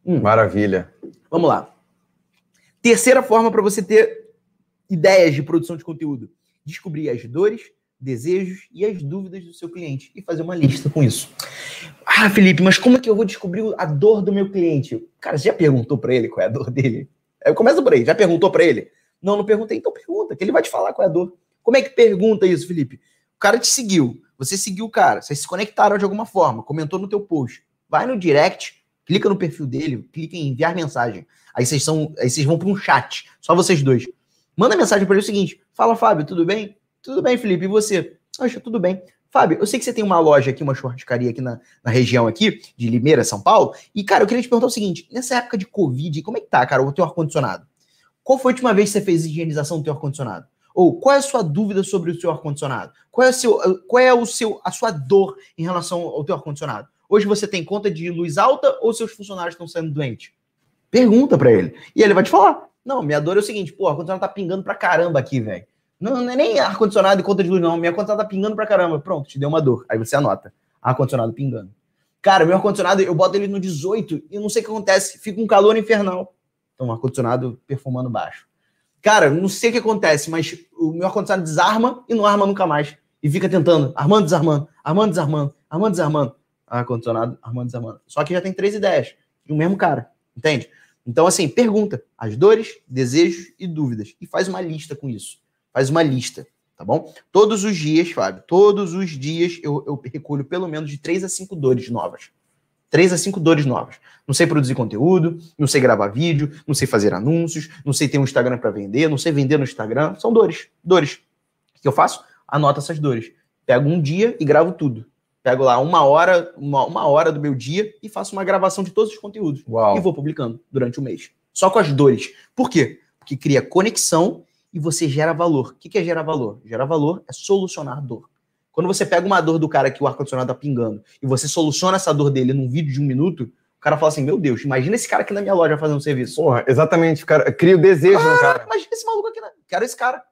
Maravilha. Vamos lá. Terceira forma para você ter ideias de produção de conteúdo: descobrir as dores, desejos e as dúvidas do seu cliente e fazer uma lista com isso. Ah, Felipe, mas como é que eu vou descobrir a dor do meu cliente? Cara, você já perguntou para ele qual é a dor dele? Eu começo por aí. Já perguntou para ele? Não, não perguntei. Então pergunta, que ele vai te falar qual é a dor. Como é que pergunta isso, Felipe? O cara te seguiu, você seguiu o cara, vocês se conectaram de alguma forma, comentou no teu post. Vai no direct, clica no perfil dele, clica em enviar mensagem. Aí vocês são, aí vocês vão para um chat, só vocês dois. Manda mensagem para ele o seguinte: Fala, Fábio, tudo bem? Tudo bem, Felipe, e você? Poxa, tudo bem. Fábio, eu sei que você tem uma loja aqui, uma churrascaria aqui na, na região aqui, de Limeira, São Paulo. E, cara, eu queria te perguntar o seguinte: nessa época de Covid, como é que tá, cara, o teu ar-condicionado? Qual foi a última vez que você fez higienização do teu ar-condicionado? Ou qual é a sua dúvida sobre o seu ar-condicionado? Qual é, o seu, qual é o seu, a sua dor em relação ao teu ar-condicionado? Hoje você tem conta de luz alta ou seus funcionários estão saindo doentes? Pergunta para ele. E ele vai te falar. Não, minha dor é o seguinte, pô, o ar-condicionado tá pingando pra caramba aqui, velho. Não, não é nem ar-condicionado e conta de luz, não. Minha conta tá pingando pra caramba. Pronto, te deu uma dor. Aí você anota. Ar-condicionado pingando. Cara, meu ar-condicionado, eu boto ele no 18 e não sei o que acontece. Fica um calor infernal. Então, ar-condicionado perfumando baixo. Cara, não sei o que acontece, mas o meu ar-condicionado desarma e não arma nunca mais. E fica tentando, armando, desarmando, armando, desarmando, armando, desarmando. Ar-condicionado, armando, desarmando. Só que já tem três ideias. De um mesmo cara. Entende? Então, assim, pergunta as dores, desejos e dúvidas. E faz uma lista com isso. Faz uma lista, tá bom? Todos os dias, Fábio, todos os dias eu, eu recolho pelo menos de três a cinco dores novas. Três a cinco dores novas. Não sei produzir conteúdo, não sei gravar vídeo, não sei fazer anúncios, não sei ter um Instagram para vender, não sei vender no Instagram. São dores, dores. O que eu faço? Anoto essas dores. Pego um dia e gravo tudo. Pego lá uma hora, uma, uma hora do meu dia e faço uma gravação de todos os conteúdos. Uau. E vou publicando durante o mês. Só com as dores. Por quê? Porque cria conexão e você gera valor. O que é gerar valor? Gerar valor é solucionar dor. Quando você pega uma dor do cara que o ar-condicionado tá pingando e você soluciona essa dor dele num vídeo de um minuto, o cara fala assim: Meu Deus, imagina esse cara aqui na minha loja fazendo um serviço. Porra, exatamente. Cara, cria o desejo no cara. Imagina esse maluco aqui, né? Quero esse cara.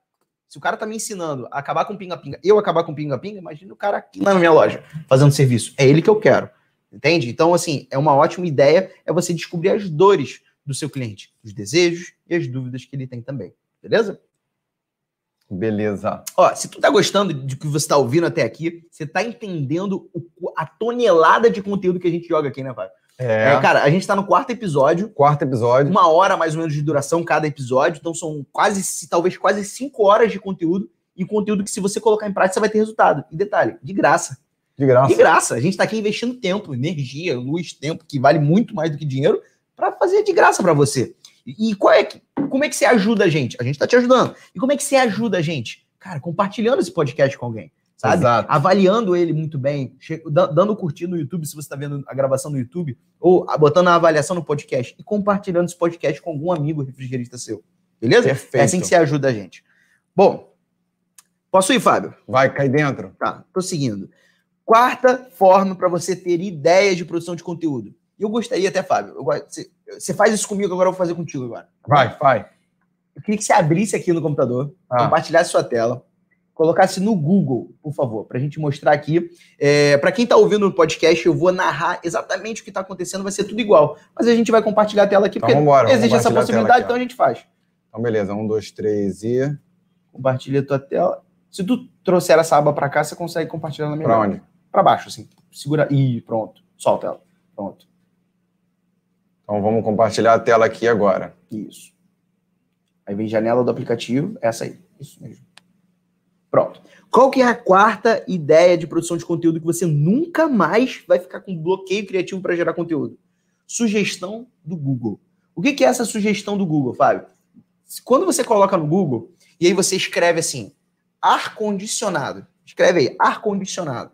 Se o cara tá me ensinando a acabar com pinga-pinga, eu acabar com pinga-pinga, imagina o cara aqui na minha loja fazendo serviço. É ele que eu quero. Entende? Então, assim, é uma ótima ideia é você descobrir as dores do seu cliente, os desejos e as dúvidas que ele tem também. Beleza? Beleza. Ó, se tu tá gostando de que você tá ouvindo até aqui, você tá entendendo o- a tonelada de conteúdo que a gente joga aqui, né, Fábio? É. É, cara, a gente tá no quarto episódio, Quarto episódio. uma hora mais ou menos de duração cada episódio, então são quase, talvez quase cinco horas de conteúdo, e conteúdo que se você colocar em prática, você vai ter resultado. E detalhe, de graça. De graça. De graça. A gente tá aqui investindo tempo, energia, luz, tempo, que vale muito mais do que dinheiro, para fazer de graça para você. E e qual é que, como é que você ajuda a gente? A gente tá te ajudando. E como é que você ajuda a gente? Cara, compartilhando esse podcast com alguém. Sabe? Exato. Avaliando ele muito bem, dando curtir no YouTube, se você está vendo a gravação no YouTube, ou botando a avaliação no podcast e compartilhando esse podcast com algum amigo refrigerista seu. Beleza? Perfeito. É assim que você ajuda a gente. Bom, posso ir, Fábio? Vai, cai dentro. Tá, tô seguindo. Quarta forma para você ter ideias de produção de conteúdo. E eu gostaria até, Fábio, eu gosto- você, faz isso comigo, agora eu vou fazer contigo agora. Vai, vai. Eu queria que você abrisse aqui no computador, Ah. compartilhasse sua tela, colocasse no Google, por favor, para a gente mostrar aqui. para quem está ouvindo no podcast, eu vou narrar exatamente o que está acontecendo, vai ser tudo igual. Mas a gente vai compartilhar a tela aqui, Então porque vambora, existe essa a possibilidade, aqui, então a gente faz. Então, beleza. Um, dois, três e. Compartilha a tua tela. Se tu trouxer essa aba para cá, você consegue compartilhar na melhor. Pra onde? Para baixo, assim. Segura. Ih, pronto. Solta ela. Pronto. Então vamos compartilhar a tela aqui agora. Isso. Aí vem janela do aplicativo, essa aí. Isso mesmo. Pronto. Qual que é a quarta ideia de produção de conteúdo que você nunca mais vai ficar com bloqueio criativo para gerar conteúdo? Sugestão do Google. O que que é essa sugestão do Google, Fábio? Quando você coloca no Google e aí você escreve assim, ar condicionado. Escreve aí, ar condicionado.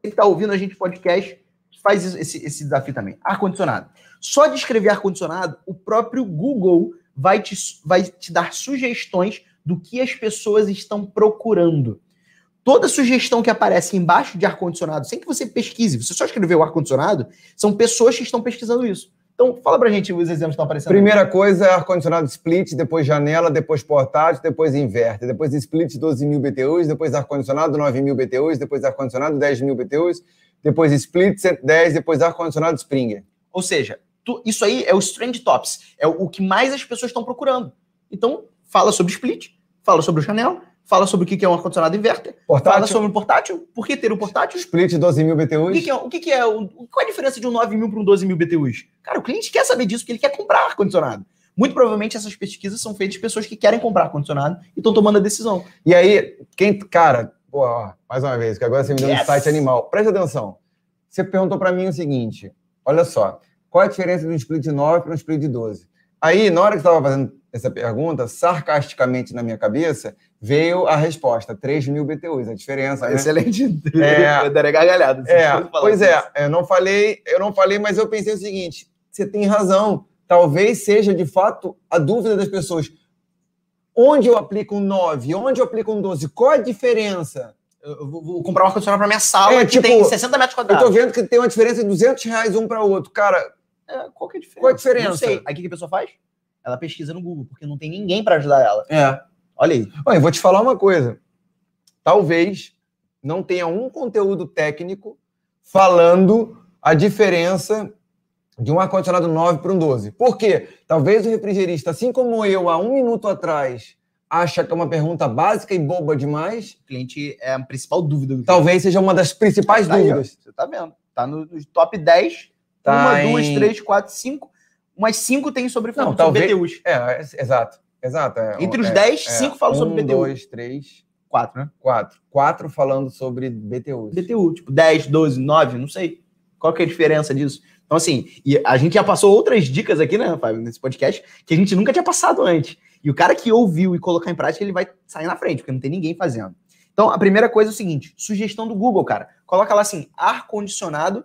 Quem está ouvindo a gente podcast faz esse, esse desafio também. Ar condicionado. Só de escrever ar condicionado, o próprio Google vai te, vai te dar sugestões do que as pessoas estão procurando. Toda sugestão que aparece embaixo de ar-condicionado, sem que você pesquise, você só escreveu ar-condicionado, são pessoas que estão pesquisando isso. Então, fala pra gente os exemplos que estão aparecendo. Primeira coisa é ar-condicionado split, depois janela, depois portátil, depois inverter, depois split 12 mil BTUs, depois ar-condicionado 9 mil BTUs, depois ar-condicionado 10 mil BTUs, depois split 110, depois ar-condicionado Springer. Ou seja, tu- isso aí é o Strange Tops, é o, o que mais as pessoas estão procurando. Então, fala sobre split, fala sobre o Chanel, fala sobre o que é um ar-condicionado inverter, fala Portátil, sobre o portátil, por que ter um portátil, split 12 mil O BTUs. que, que é, o que, que é o- qual é a diferença de um 9 mil para um 12 mil BTUs? Cara, o cliente quer saber disso, porque ele quer comprar ar-condicionado. Muito provavelmente essas pesquisas são feitas de pessoas que querem comprar ar-condicionado e estão tomando a decisão. E aí, quem, cara, pô, ó, mais uma vez, que agora você me deu um Yes. insight animal. Presta atenção. Você perguntou para mim o seguinte: olha só, qual é a diferença de um split 9 para um split 12? Aí, na hora que você estava fazendo essa pergunta, sarcasticamente na minha cabeça, veio a resposta: 3 mil BTUs, a diferença. Né? Excelente. É, eu darei gargalhada. É, pois é, eu não falei, eu não falei, mas eu pensei o seguinte: você tem razão. Talvez seja de fato a dúvida das pessoas. Onde eu aplico um 9? Onde eu aplico um 12? Qual a diferença? Eu vou, vou comprar um ar-condicionado para minha sala, É, que tipo, tem 60 metros Eu quadrados. tô vendo que tem uma diferença de 200 reais um para outro. Cara, É, qual que é a diferença? Qual a diferença? Não sei. Aí o que que a pessoa faz? Ela pesquisa no Google, porque não tem ninguém para ajudar ela. é. Olha aí. Olha, eu vou te falar uma coisa. Talvez não tenha um conteúdo técnico falando a diferença de um ar-condicionado 9 para um 12. Por quê? Talvez o refrigerista, assim como eu, há um minuto atrás, acha que é uma pergunta básica e boba demais, O cliente é a principal dúvida do talvez seja uma das principais Tá aí, dúvidas. Você tá vendo? Tá no, nos top 10. Tá uma, em- duas, três, quatro, cinco. Umas cinco tem sobre, Não, sobre talvez- BTUs. É, é, exato. Exato. é, Entre os é, 10, é, cinco falam sobre um, BTU. dois, três, Quatro, né? quatro. Quatro falando sobre BTUs. BTU, tipo 10, 12, 9, não sei. Qual que é a diferença disso? Então, assim, e a gente já passou outras dicas aqui, né, Fábio, nesse podcast, que a gente nunca tinha passado antes. E o cara que ouviu e colocar em prática, ele vai sair na frente, porque não tem ninguém fazendo. Então, a primeira coisa é o seguinte: sugestão do Google, cara. Coloca lá assim, ar-condicionado.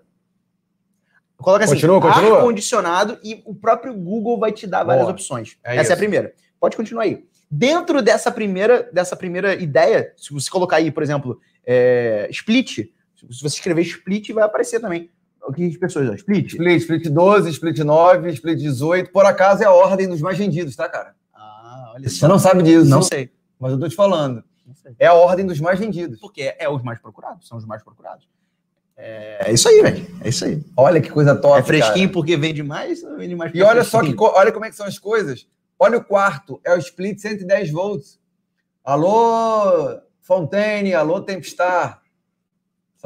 Coloca assim, ar-condicionado e o próprio Google vai te dar várias Boa. opções. É Essa é isso. a primeira. Pode continuar aí. Dentro dessa primeira, dessa primeira ideia, se você colocar aí, por exemplo, é, split, se você escrever split, vai aparecer também. O que as pessoas, split. Split, split 12, split 9, split 18. Por acaso é a ordem dos mais vendidos, tá, cara? Ah, olha Você não sabe disso. Não sei. Mas eu tô te falando. Não sei. É a ordem dos mais vendidos. Porque é os mais procurados, são os mais procurados. É, é isso aí, velho. É isso aí. Olha que coisa top, é fresquinho cara. porque vende mais, vende mais E olha é só que olha como é que são as coisas. Olha o quarto, é o split 110 volts. Alô, Fontaine, alô, Tempstar.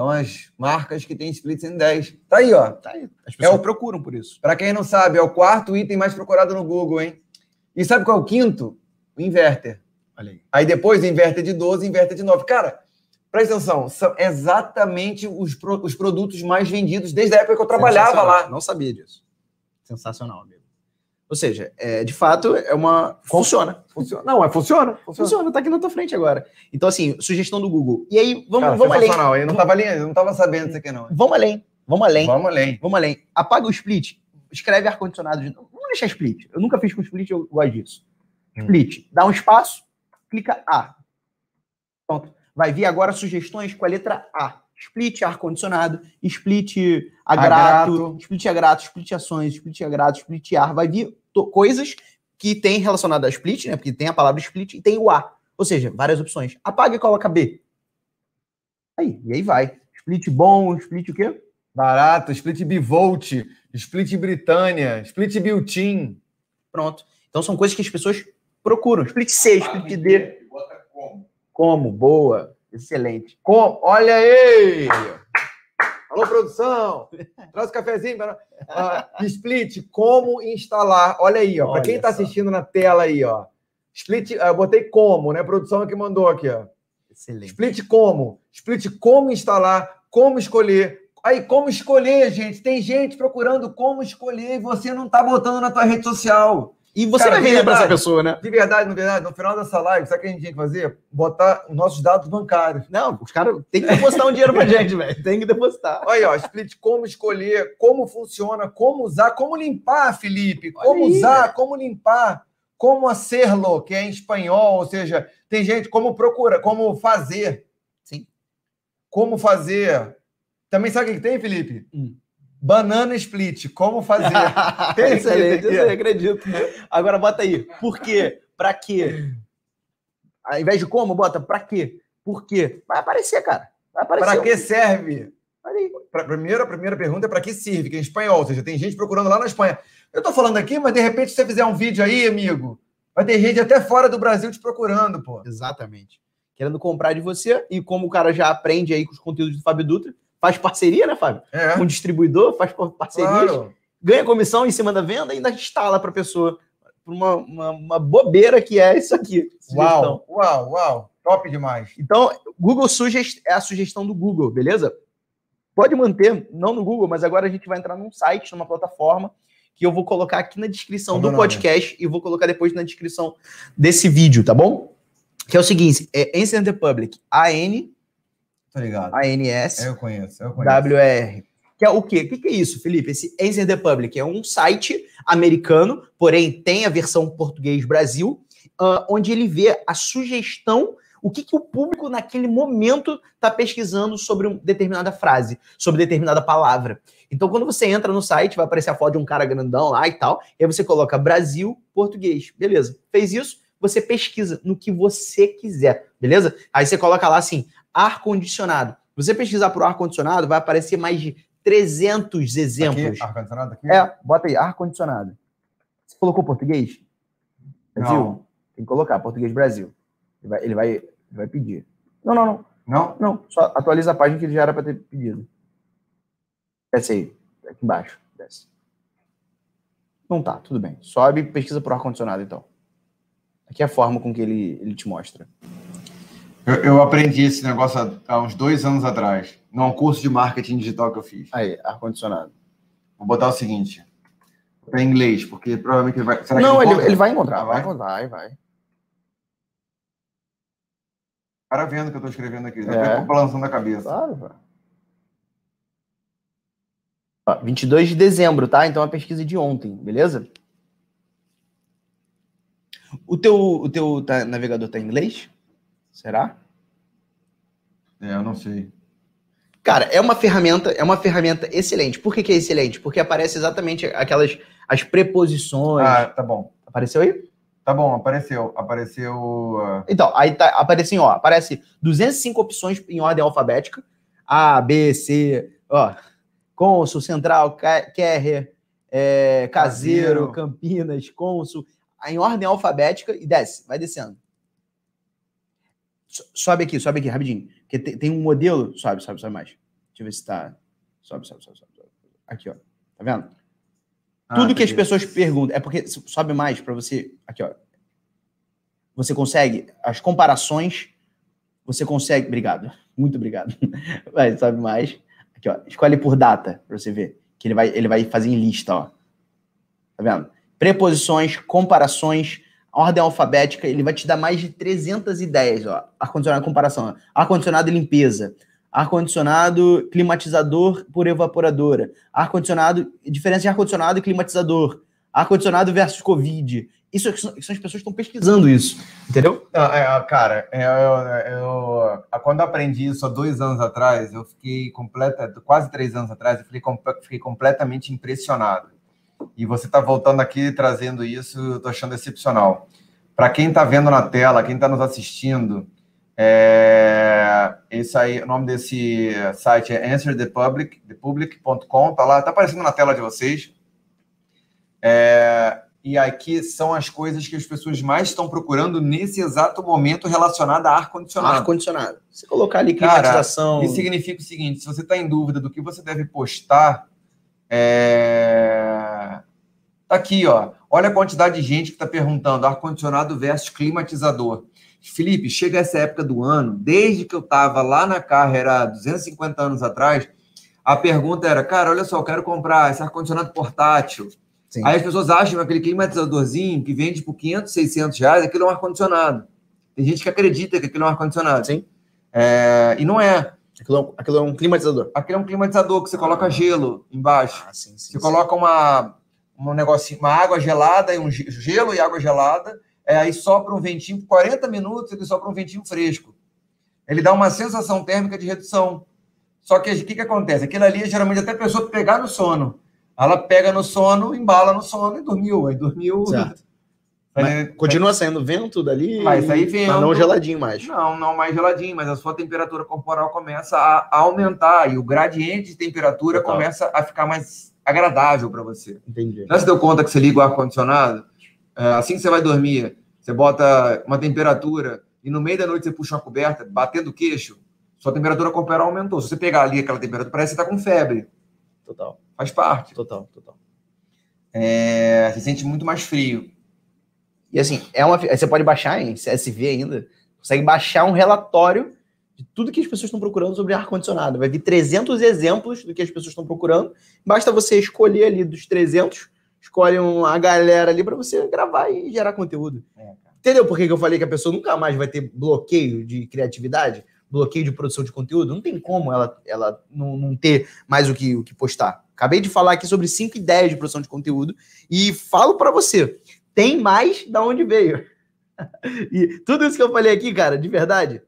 São as marcas que têm split 110. Tá aí, ó. Tá aí. As pessoas É o- procuram por isso. Para quem não sabe, é o quarto item mais procurado no Google, hein? E sabe qual é o quinto? O inverter. Olha aí. Aí depois inverter de 12, inverter de 9. Cara, presta atenção, são exatamente os, pro- os produtos mais vendidos desde a época que eu trabalhava lá. Não sabia disso. Sensacional, amigo. Ou seja, é, de fato, é uma. Funciona. Funciona. Não, é funciona. Funciona. Funciona, tá aqui na tua frente agora. Então, assim, sugestão do Google. E aí, vamos, Cara, vamos além. Eu não tava, ali, eu não tava sabendo disso aqui, não. Vamos além. Vamos além. Vamos além. Vamos além. Apaga o split. Escreve ar-condicionado de. Vamos deixar split. Eu nunca fiz com split, eu gosto disso. Hum. Split. Dá um espaço, clica A. Pronto. Vai vir agora sugestões com a letra A. Split ar-condicionado, split a grato, grato. split a grato, split ações, split a grato, split ar. Vai vir coisas que tem relacionado a split, né? Porque tem a palavra split e tem o A. Ou seja, várias opções. Apaga e coloca B. Aí, e aí vai. Split bom, split o quê? Barato, split bivolt, split Britânia, split built-in. Pronto. Então são coisas que as pessoas procuram. Split C, split D. Como? Boa. Excelente. Com... Olha aí! Alô, produção! Traz o cafezinho. Para... Ah, split, como instalar. Olha aí, ó. Para quem está assistindo na tela aí, ó. Split, ah, eu botei como, né? A produção que mandou aqui, ó. Excelente. Split como. Split como instalar, como escolher. Aí, como escolher, gente? Tem gente procurando como escolher e você não tá botando na tua rede social. E você Cara, vai vender para essa pessoa, né? De verdade, na verdade, no final dessa live, sabe o que a gente tinha que fazer? Botar os nossos dados bancários. Não, os caras têm que depositar um dinheiro pra gente, velho. Tem que depositar. Olha aí, ó, split como escolher, como funciona, como usar, como limpar, Felipe, como aí, usar, como limpar, como hacerlo, que é em espanhol, ou seja, tem gente como procura, como fazer. Sim. Como fazer. Também sabe o que que tem, Felipe? Hum. Banana split, como fazer. Tem Excelente, aqui. eu acredito. Agora bota aí. Por quê? Pra quê? Ao invés de como, bota pra quê? Por quê? Vai aparecer, cara. Vai aparecer. Para que serve? Pra, primeiro, a primeira pergunta é para que serve, que é em espanhol, ou seja, tem gente procurando lá na Espanha. Eu tô falando aqui, mas de repente, se você fizer um vídeo aí, amigo, vai ter gente até fora do Brasil te procurando, pô. Exatamente. Querendo comprar de você, e como o cara já aprende aí com os conteúdos do Fábio Dutra, faz parceria, né, Fábio? É, Com o distribuidor, faz parcerias, claro. ganha comissão em cima da venda e ainda instala para a pessoa. Por uma, uma, uma bobeira que é isso aqui. sugestão. Uau, uau, uau. Top demais. Então, Google Suggest é a sugestão do Google, beleza? Pode manter, não no Google, mas agora a gente vai entrar num site, numa plataforma, que eu vou colocar aqui na descrição Como do podcast e vou colocar depois na descrição desse vídeo, tá bom? Que é o seguinte, é Ancient Republic, A-N... Tô ligado. A-N-S... Eu conheço, eu conheço. W-R. Que é o quê? O que, que é isso, Felipe? Esse Ancient Republic é um site americano, porém tem a versão português Brasil, uh, onde ele vê a sugestão o que, que o público naquele momento está pesquisando sobre uma determinada frase, sobre determinada palavra. Então, quando você entra no site, vai aparecer a foto de um cara grandão lá e tal, e aí você coloca Brasil, português. Beleza. Fez isso, você pesquisa no que você quiser, beleza? Aí você coloca lá assim, ar-condicionado. Você pesquisar por ar-condicionado, vai aparecer mais de 300 exemplos. ar-condicionado aqui? É, bota aí, ar-condicionado. Você colocou português? Brasil? Não. Tem que colocar, português Brasil. Ele vai, ele vai, ele vai pedir. Não, não, não. Não? Não, só atualiza a página que ele já era para ter pedido. Desce aí, aqui embaixo. Desce. Não tá, tudo bem. Sobe e pesquisa por ar-condicionado, então. Aqui é a forma com que ele, ele te mostra. Eu, eu aprendi esse negócio há, há, uns dois anos atrás, num curso de marketing digital que eu fiz. Aí, ar-condicionado. Vou botar o seguinte. Para inglês, porque provavelmente ele vai. Será não, ele, ele, vai encontrar, vai, vai encontrar, vai, vai cara vendo o que eu estou escrevendo aqui. Já é. balançando a cabeça. Claro, velho. 22 de dezembro, tá? Então a pesquisa de ontem, beleza? O teu, o teu tá, navegador tá em inglês? Será? É, eu não sei. Cara, é uma ferramenta, é uma ferramenta excelente. Por que, que é excelente? Porque aparece exatamente aquelas as preposições. Ah, tá bom. Apareceu aí? Tá bom, apareceu. Apareceu. Uh... Então, aí tá, aparece ó, aparece 205 opções em ordem alfabética. A, B, C, ó. Consul, Central, Kerrer, é, Caseiro, Caseiro, Campinas, Consul, em ordem alfabética e desce, vai descendo. Sobe aqui, sobe aqui, rapidinho. Porque tem, tem um modelo. Sobe, sobe, sobe mais. Deixa eu ver se tá. Sobe, sobe, sobe, sobe. Aqui, ó. Tá vendo? Ah, Tudo que as pessoas perguntam. É porque sobe mais para você. Aqui, ó. Você consegue as comparações. Você consegue. Obrigado. Muito obrigado. Vai, sobe mais. Aqui, ó. Escolhe por data para você ver. Que ele vai, ele vai fazer em lista, ó. Tá vendo? Preposições, comparações, ordem alfabética. Ele vai te dar mais de 300 ideias, ó. Ar-condicionado, comparação. Ar-condicionado e limpeza ar-condicionado, climatizador por evaporadora, ar-condicionado, diferença de ar-condicionado e climatizador, ar-condicionado versus Covid. Isso, isso as pessoas que estão pesquisando isso, entendeu? É, cara, é, eu, eu, eu, quando eu aprendi isso há dois anos atrás, eu fiquei completa, quase três anos atrás, eu fiquei, fiquei completamente impressionado. E você está voltando aqui trazendo isso, eu estou achando excepcional. Para quem está vendo na tela, quem está nos assistindo, é, esse aí, o nome desse site é answerthepublic.com, tá lá, tá aparecendo na tela de vocês. É, e aqui são as coisas que as pessoas mais estão procurando nesse exato momento relacionado a ar-condicionado. Ar-condicionado. Você colocar ali climatização. Cara, isso significa o seguinte: se você está em dúvida do que você deve postar, é... tá aqui, ó. Olha a quantidade de gente que está perguntando ar-condicionado versus climatizador. Felipe, chega essa época do ano, desde que eu estava lá na carreira, 250 anos atrás, a pergunta era, cara, olha só, eu quero comprar esse ar-condicionado portátil. Sim. Aí as pessoas acham que aquele climatizadorzinho que vende por 500, 600 reais, aquilo é um ar-condicionado. Tem gente que acredita que aquilo é um ar-condicionado. Sim. É, e não é. Aquilo, é aquilo, é um climatizador. Aquilo é um climatizador que você coloca gelo embaixo. Ah, sim, sim, você sim. coloca uma, um negocinho, uma água gelada e um gelo e água gelada é, aí sopra um ventinho, 40 minutos ele sopra um ventinho fresco. Ele dá uma sensação térmica de redução. Só que o que, que acontece? Aquilo ali, geralmente, até a pessoa pegar no sono. Ela pega no sono, embala no sono e dormiu. Aí dormiu. Certo. Mas continua saindo vento dali? Vai sair vento. Mas não geladinho mais. Não, não mais geladinho, mas a sua temperatura corporal começa a aumentar e o gradiente de temperatura Total. começa a ficar mais agradável para você. Entendi. Já se deu conta que você liga o ar-condicionado? É, assim que você vai dormir, você bota uma temperatura e no meio da noite você puxa uma coberta, batendo o queixo, sua temperatura corporal aumentou. Se você pegar ali aquela temperatura, parece que você está com febre. Total. Faz parte. Total, total. É, você sente muito mais frio. E assim, é uma, você pode baixar em CSV ainda, consegue baixar um relatório de tudo que as pessoas estão procurando sobre ar-condicionado. Vai vir 300 exemplos do que as pessoas estão procurando. Basta você escolher ali dos 300 escolhe uma galera ali para você gravar e gerar conteúdo. É, Entendeu por que eu falei que a pessoa nunca mais vai ter bloqueio de criatividade? Bloqueio de produção de conteúdo? Não tem como ela, ela não, não ter mais o que, o que postar. Acabei de falar aqui sobre cinco ideias de produção de conteúdo e falo para você, tem mais da onde veio. e tudo isso que eu falei aqui, cara, de verdade,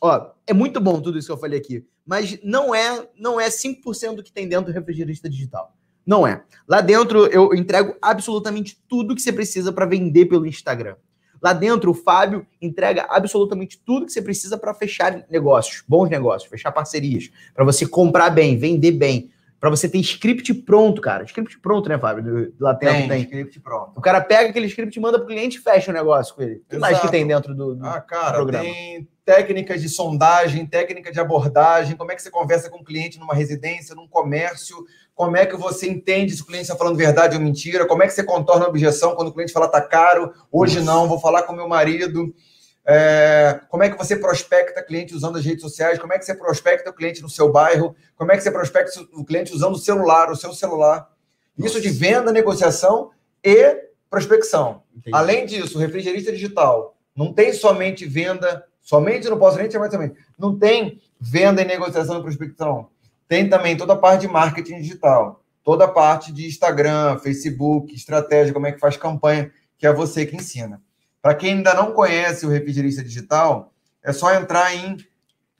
ó, é muito bom tudo isso que eu falei aqui, mas não é, não é 5% do que tem dentro do refrigerista digital. Não é. Lá dentro eu entrego absolutamente tudo que você precisa para vender pelo Instagram. Lá dentro, o Fábio entrega absolutamente tudo que você precisa para fechar negócios, bons negócios, fechar parcerias, para você comprar bem, vender bem, para você ter script pronto, cara. Script pronto, né, Fábio? Lá tem, tem. script pronto. O cara pega aquele script e manda pro cliente e fecha o negócio com ele. O que mais que tem dentro do, do ah, cara, programa? Tem técnicas de sondagem, técnica de abordagem, como é que você conversa com o cliente numa residência, num comércio, como é que você entende se o cliente está falando verdade ou mentira, como é que você contorna a objeção quando o cliente fala tá caro, hoje não, vou falar com meu marido. É, como é que você prospecta cliente usando as redes sociais? Como é que você prospecta o cliente no seu bairro? Como é que você prospecta o cliente usando o celular, o seu celular? Isso de venda, negociação e prospecção. Entendi. Além disso, o refrigerista digital não tem somente venda, somente, não posso nem chamar somente, não tem venda e negociação e prospecção. Tem também toda a parte de marketing digital, toda a parte de Instagram, Facebook, estratégia, como é que faz campanha, que é você que ensina. Para quem ainda não conhece o Refrigerista Digital, é só entrar em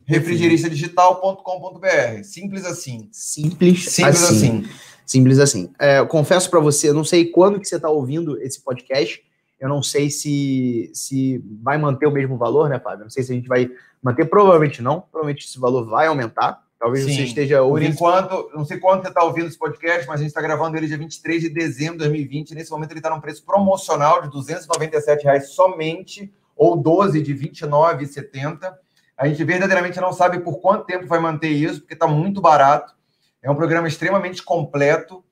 refrigeristadigital.com.br. Simples assim. Simples, Simples assim. assim. Simples assim. É, eu confesso para você, não sei quando que você está ouvindo esse podcast. Eu não sei se, se vai manter o mesmo valor, né, Fábio? Não sei se a gente vai manter. Provavelmente não. Provavelmente esse valor vai aumentar. Talvez Sim. você esteja ouvindo. Por enquanto, não sei quando você está ouvindo esse podcast, mas a gente está gravando ele dia 23 de dezembro de 2020. Nesse momento ele está num preço promocional de 297 reais somente, ou 12 de R$ 29,70. A gente verdadeiramente não sabe por quanto tempo vai manter isso, porque está muito barato. É um programa extremamente completo.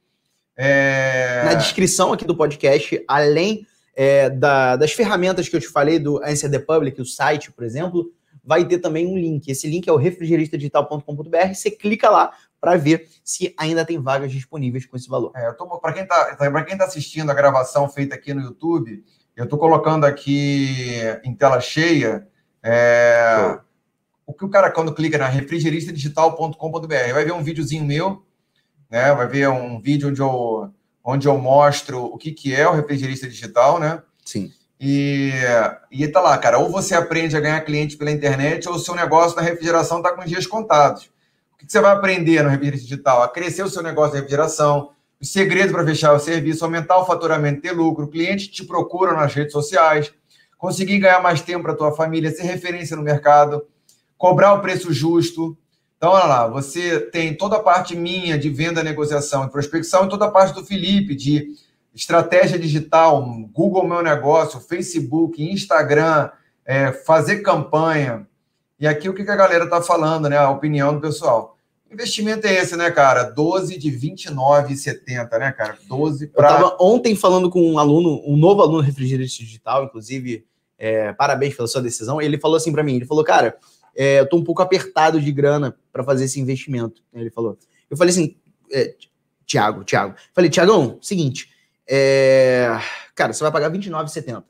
É... Na descrição aqui do podcast, além é, da, das ferramentas que eu te falei do Answer the Public, o site, por exemplo, vai ter também um link. Esse link é o refrigeristadigital.com.br. Você clica lá para ver se ainda tem vagas disponíveis com esse valor. É, para quem está tá assistindo a gravação feita aqui no YouTube, eu estou colocando aqui em tela cheia é, o que o cara, quando clica na refrigeristadigital.com.br, vai ver um videozinho meu, né? Vai ver um vídeo onde eu, onde eu mostro o que, que é o refrigerista digital, né? Sim. E, e tá lá, cara, ou você aprende a ganhar cliente pela internet, ou o seu negócio na refrigeração está com dias contados. O que você vai aprender no refrigerante digital? A crescer o seu negócio de refrigeração, os segredos para fechar o serviço, aumentar o faturamento, ter lucro, o cliente te procura nas redes sociais, conseguir ganhar mais tempo para tua família, ser referência no mercado, cobrar o preço justo. Então, olha lá, você tem toda a parte minha de venda, negociação e prospecção e toda a parte do Felipe de estratégia digital, Google Meu Negócio, Facebook, Instagram, é, fazer campanha. E aqui o que a galera está falando, né? A opinião do pessoal. investimento é esse, né, cara? 12 de 29,70, né, cara? 12 para. Eu estava ontem falando com um aluno, um novo aluno refrigerante digital, inclusive, é, parabéns pela sua decisão. Ele falou assim para mim: ele falou, cara, é, eu estou um pouco apertado de grana para fazer esse investimento. Ele falou. Eu falei assim, é, Tiago, Tiago. Falei, Tiagão, seguinte, é... Cara, você vai pagar R$29,70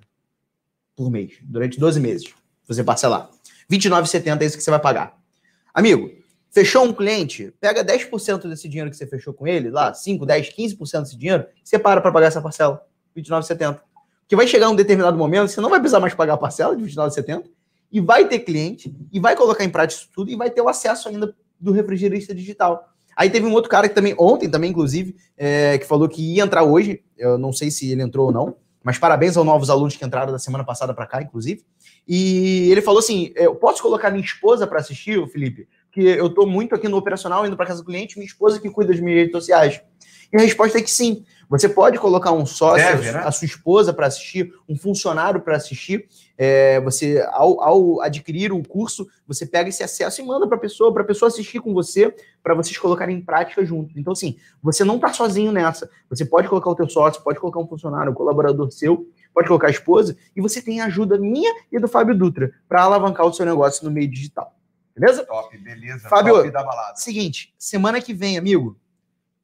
por mês, durante 12 meses. Você parcelar. R$29,70 é isso que você vai pagar. Amigo, fechou um cliente, pega 10% desse dinheiro que você fechou com ele, lá, 5, 10, 15% desse dinheiro, você para pagar essa parcela, R$29,70. Porque vai chegar um determinado momento, você não vai precisar mais pagar a parcela de R$29,70 e vai ter cliente, e vai colocar em prática isso tudo, e vai ter o acesso ainda do refrigerista digital. Aí teve um outro cara que também, ontem também, inclusive, é, que falou que ia entrar hoje. Eu não sei se ele entrou ou não, mas parabéns aos novos alunos que entraram da semana passada para cá, inclusive. E ele falou assim: eu posso colocar minha esposa para assistir, Felipe? Porque eu estou muito aqui no operacional, indo para casa do cliente, minha esposa que cuida das minhas redes sociais. E a resposta é que sim. Você pode colocar um sócio, Deve, né? a sua esposa para assistir, um funcionário para assistir. É, você, ao, ao, adquirir o curso, você pega esse acesso e manda para a pessoa, para a pessoa assistir com você, para vocês colocarem em prática junto. Então, assim, você não está sozinho nessa. Você pode colocar o teu sócio, pode colocar um funcionário, um colaborador seu, pode colocar a esposa, e você tem a ajuda minha e do Fábio Dutra para alavancar o seu negócio no meio digital. Beleza? Top, beleza. Fábio, top seguinte, semana que vem, amigo,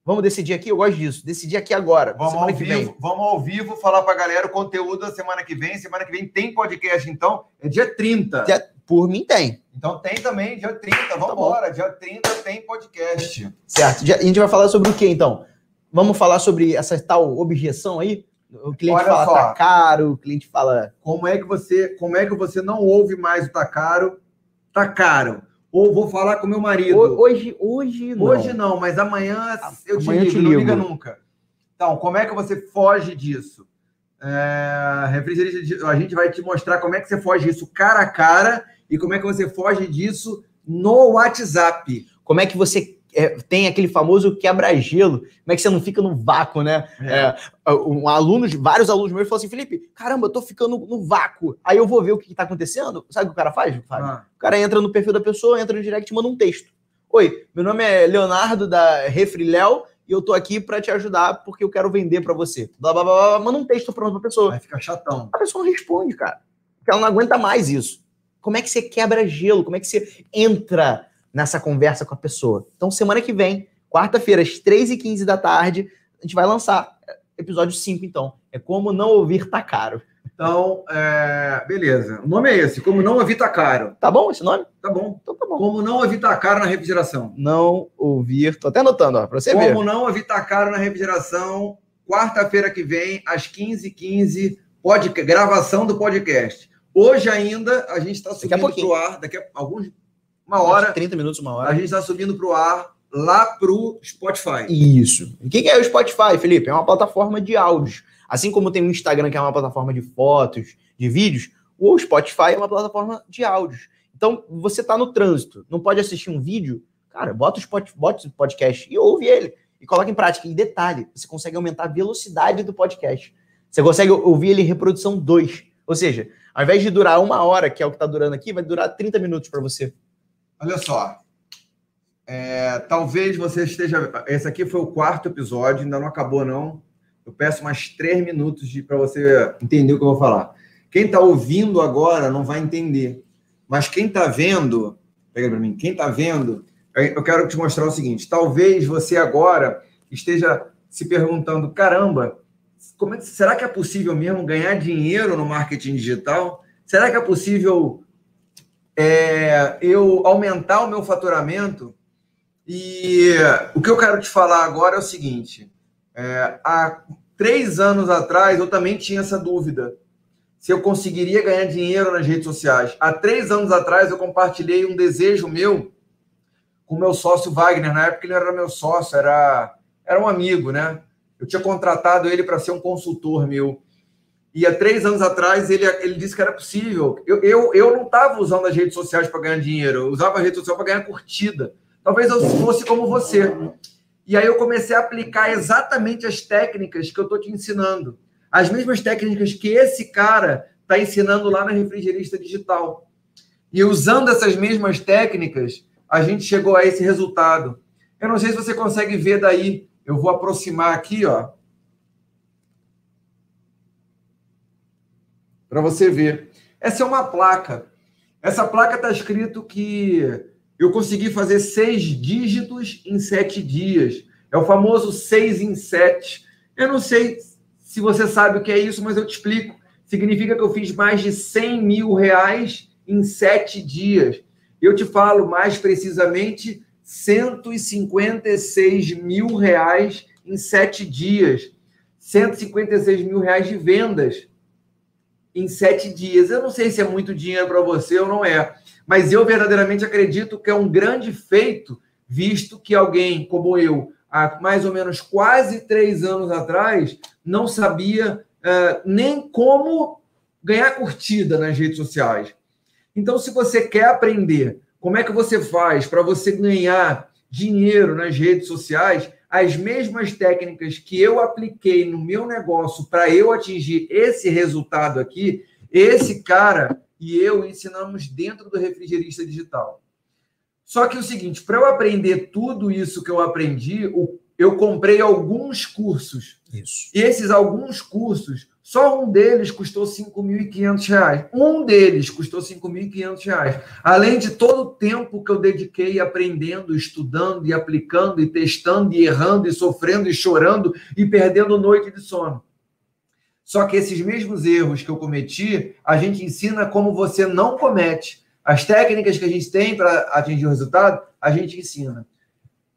Vamos decidir aqui? Eu gosto disso. Decidir aqui agora. Vamos ao vivo, vamos ao vivo falar para a galera o conteúdo da semana que vem. Semana que vem tem podcast, então. É dia 30. Dia, por mim tem. Então tem também, dia 30. Vamos tá embora. Dia 30 tem podcast. Certo. A gente vai falar sobre o que, então? Vamos falar sobre essa tal objeção aí? O cliente Olha fala só, tá caro, o cliente fala. Como é que você, como é que você não ouve mais o tá caro? Tá caro. Ou vou falar com meu marido. Hoje, hoje não. Hoje não, mas amanhã eu te, amanhã ligo, te ligo, não liga nunca. Então, como é que você foge disso? É, a gente vai te mostrar como é que você foge disso cara a cara e como é que você foge disso no WhatsApp. Como é que você é, tem aquele famoso quebra-gelo. Como é que você não fica no vácuo, né? É. É, um aluno, vários alunos meus falaram assim: Felipe, caramba, eu tô ficando no vácuo. Aí eu vou ver o que, que tá acontecendo. Sabe o que o cara faz? Ah. O cara entra no perfil da pessoa, entra no direct e manda um texto. Oi, meu nome é Leonardo da Refri Léo e eu tô aqui para te ajudar porque eu quero vender para você. Blá, blá, blá, blá, manda um texto pronto pra pessoa. Vai ficar chatão. A pessoa não responde, cara. Porque ela não aguenta mais isso. Como é que você quebra gelo? Como é que você entra nessa conversa com a pessoa. Então, semana que vem, quarta-feira, às 3h15 da tarde, a gente vai lançar episódio 5, então. É como não ouvir tá caro. Então, é... beleza. O nome é esse, como não ouvir tá caro. Tá bom esse nome? Tá bom. Então tá bom. Como não ouvir tá caro na refrigeração. Não ouvir, tô até anotando, ó, pra você como ver. Como não ouvir tá caro na refrigeração, quarta-feira que vem, às 15h15, pod... gravação do podcast. Hoje ainda, a gente está subindo para o ar, daqui a alguns uma hora. 30 minutos, uma hora. A gente está subindo para o ar lá para o Spotify. Isso. O que é o Spotify, Felipe? É uma plataforma de áudios. Assim como tem o Instagram, que é uma plataforma de fotos, de vídeos, o Spotify é uma plataforma de áudios. Então, você está no trânsito, não pode assistir um vídeo, cara, bota o, Spotify, bota o podcast e ouve ele. E coloca em prática. Em detalhe, você consegue aumentar a velocidade do podcast. Você consegue ouvir ele em reprodução 2. Ou seja, ao invés de durar uma hora, que é o que está durando aqui, vai durar 30 minutos para você. Olha só. É, talvez você esteja. Esse aqui foi o quarto episódio, ainda não acabou, não. Eu peço mais três minutos para você entender o que eu vou falar. Quem está ouvindo agora não vai entender. Mas quem está vendo, pega para mim, quem está vendo, eu quero te mostrar o seguinte: talvez você agora esteja se perguntando: caramba, como é, será que é possível mesmo ganhar dinheiro no marketing digital? Será que é possível é, eu aumentar o meu faturamento. E o que eu quero te falar agora é o seguinte: é, há três anos atrás eu também tinha essa dúvida se eu conseguiria ganhar dinheiro nas redes sociais. Há três anos atrás eu compartilhei um desejo meu com meu sócio Wagner. Na época ele era meu sócio, era, era um amigo, né? Eu tinha contratado ele para ser um consultor meu. E há três anos atrás ele, ele disse que era possível. Eu, eu, eu não estava usando as redes sociais para ganhar dinheiro, eu usava a rede social para ganhar curtida. Talvez eu fosse como você. E aí eu comecei a aplicar exatamente as técnicas que eu estou te ensinando. As mesmas técnicas que esse cara está ensinando lá na Refrigerista Digital. E usando essas mesmas técnicas, a gente chegou a esse resultado. Eu não sei se você consegue ver daí. Eu vou aproximar aqui, ó. Para você ver. Essa é uma placa. Essa placa está escrito que eu consegui fazer seis dígitos em sete dias. É o famoso seis em sete. Eu não sei se você sabe o que é isso, mas eu te explico. Significa que eu fiz mais de 100 mil reais em sete dias. Eu te falo mais precisamente 156 mil reais em sete dias. 156 mil reais de vendas em sete dias. Eu não sei se é muito dinheiro para você ou não é, mas eu verdadeiramente acredito que é um grande feito, visto que alguém como eu, há mais ou menos quase três anos atrás, não sabia uh, nem como ganhar curtida nas redes sociais. Então, se você quer aprender como é que você faz para você ganhar dinheiro nas redes sociais, as mesmas técnicas que eu apliquei no meu negócio para eu atingir esse resultado aqui, esse cara e eu ensinamos dentro do refrigerista digital. Só que é o seguinte, para eu aprender tudo isso que eu aprendi, eu comprei alguns cursos. Isso. E esses alguns cursos, só um deles custou R$ 5.500. Um deles custou R$ 5.500. Além de todo o tempo que eu dediquei aprendendo, estudando e aplicando e testando e errando e sofrendo e chorando e perdendo noite de sono. Só que esses mesmos erros que eu cometi, a gente ensina como você não comete. As técnicas que a gente tem para atingir o resultado, a gente ensina.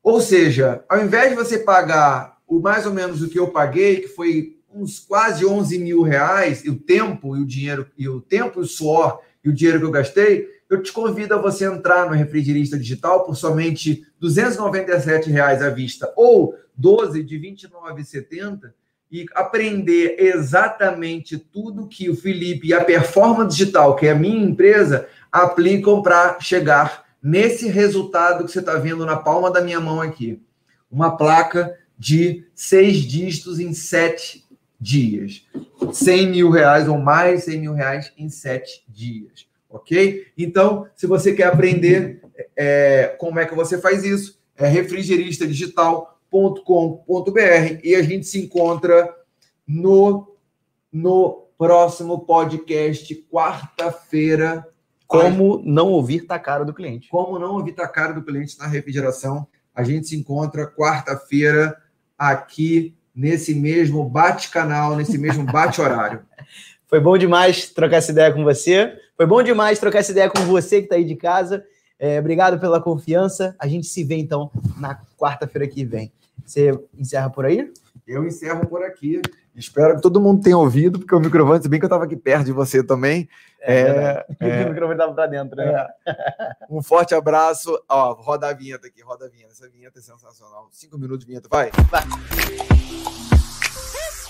Ou seja, ao invés de você pagar o mais ou menos o que eu paguei, que foi uns quase 11 mil reais, e o tempo e o dinheiro, e o tempo e o suor e o dinheiro que eu gastei, eu te convido a você entrar no Refrigerista Digital por somente 297 reais à vista ou 12 de R$ 29,70 e aprender exatamente tudo que o Felipe e a Performance Digital, que é a minha empresa, aplicam para chegar nesse resultado que você está vendo na palma da minha mão aqui. Uma placa de seis dígitos em sete dias. 100 mil reais ou mais 100 mil reais em sete dias. Ok? Então, se você quer aprender é, como é que você faz isso, é refrigeristadigital.com.br e a gente se encontra no, no próximo podcast, quarta-feira. Como não ouvir tá caro do cliente. Como não ouvir tá caro do cliente na refrigeração. A gente se encontra quarta-feira aqui nesse mesmo bate-canal, nesse mesmo bate-horário. Foi bom demais trocar essa ideia com você. Foi bom demais trocar essa ideia com você que está aí de casa. É, obrigado pela confiança. A gente se vê então na quarta-feira que vem. Você encerra por aí? Eu encerro por aqui. Espero que todo mundo tenha ouvido, porque o microfone, se bem que eu estava aqui perto de você também. É, é, é, o microfone estava para dentro, né? É. Um forte abraço. Ó, roda a vinheta aqui, roda a vinheta. Essa vinheta é sensacional. Cinco minutos de vinheta, vai. Vai.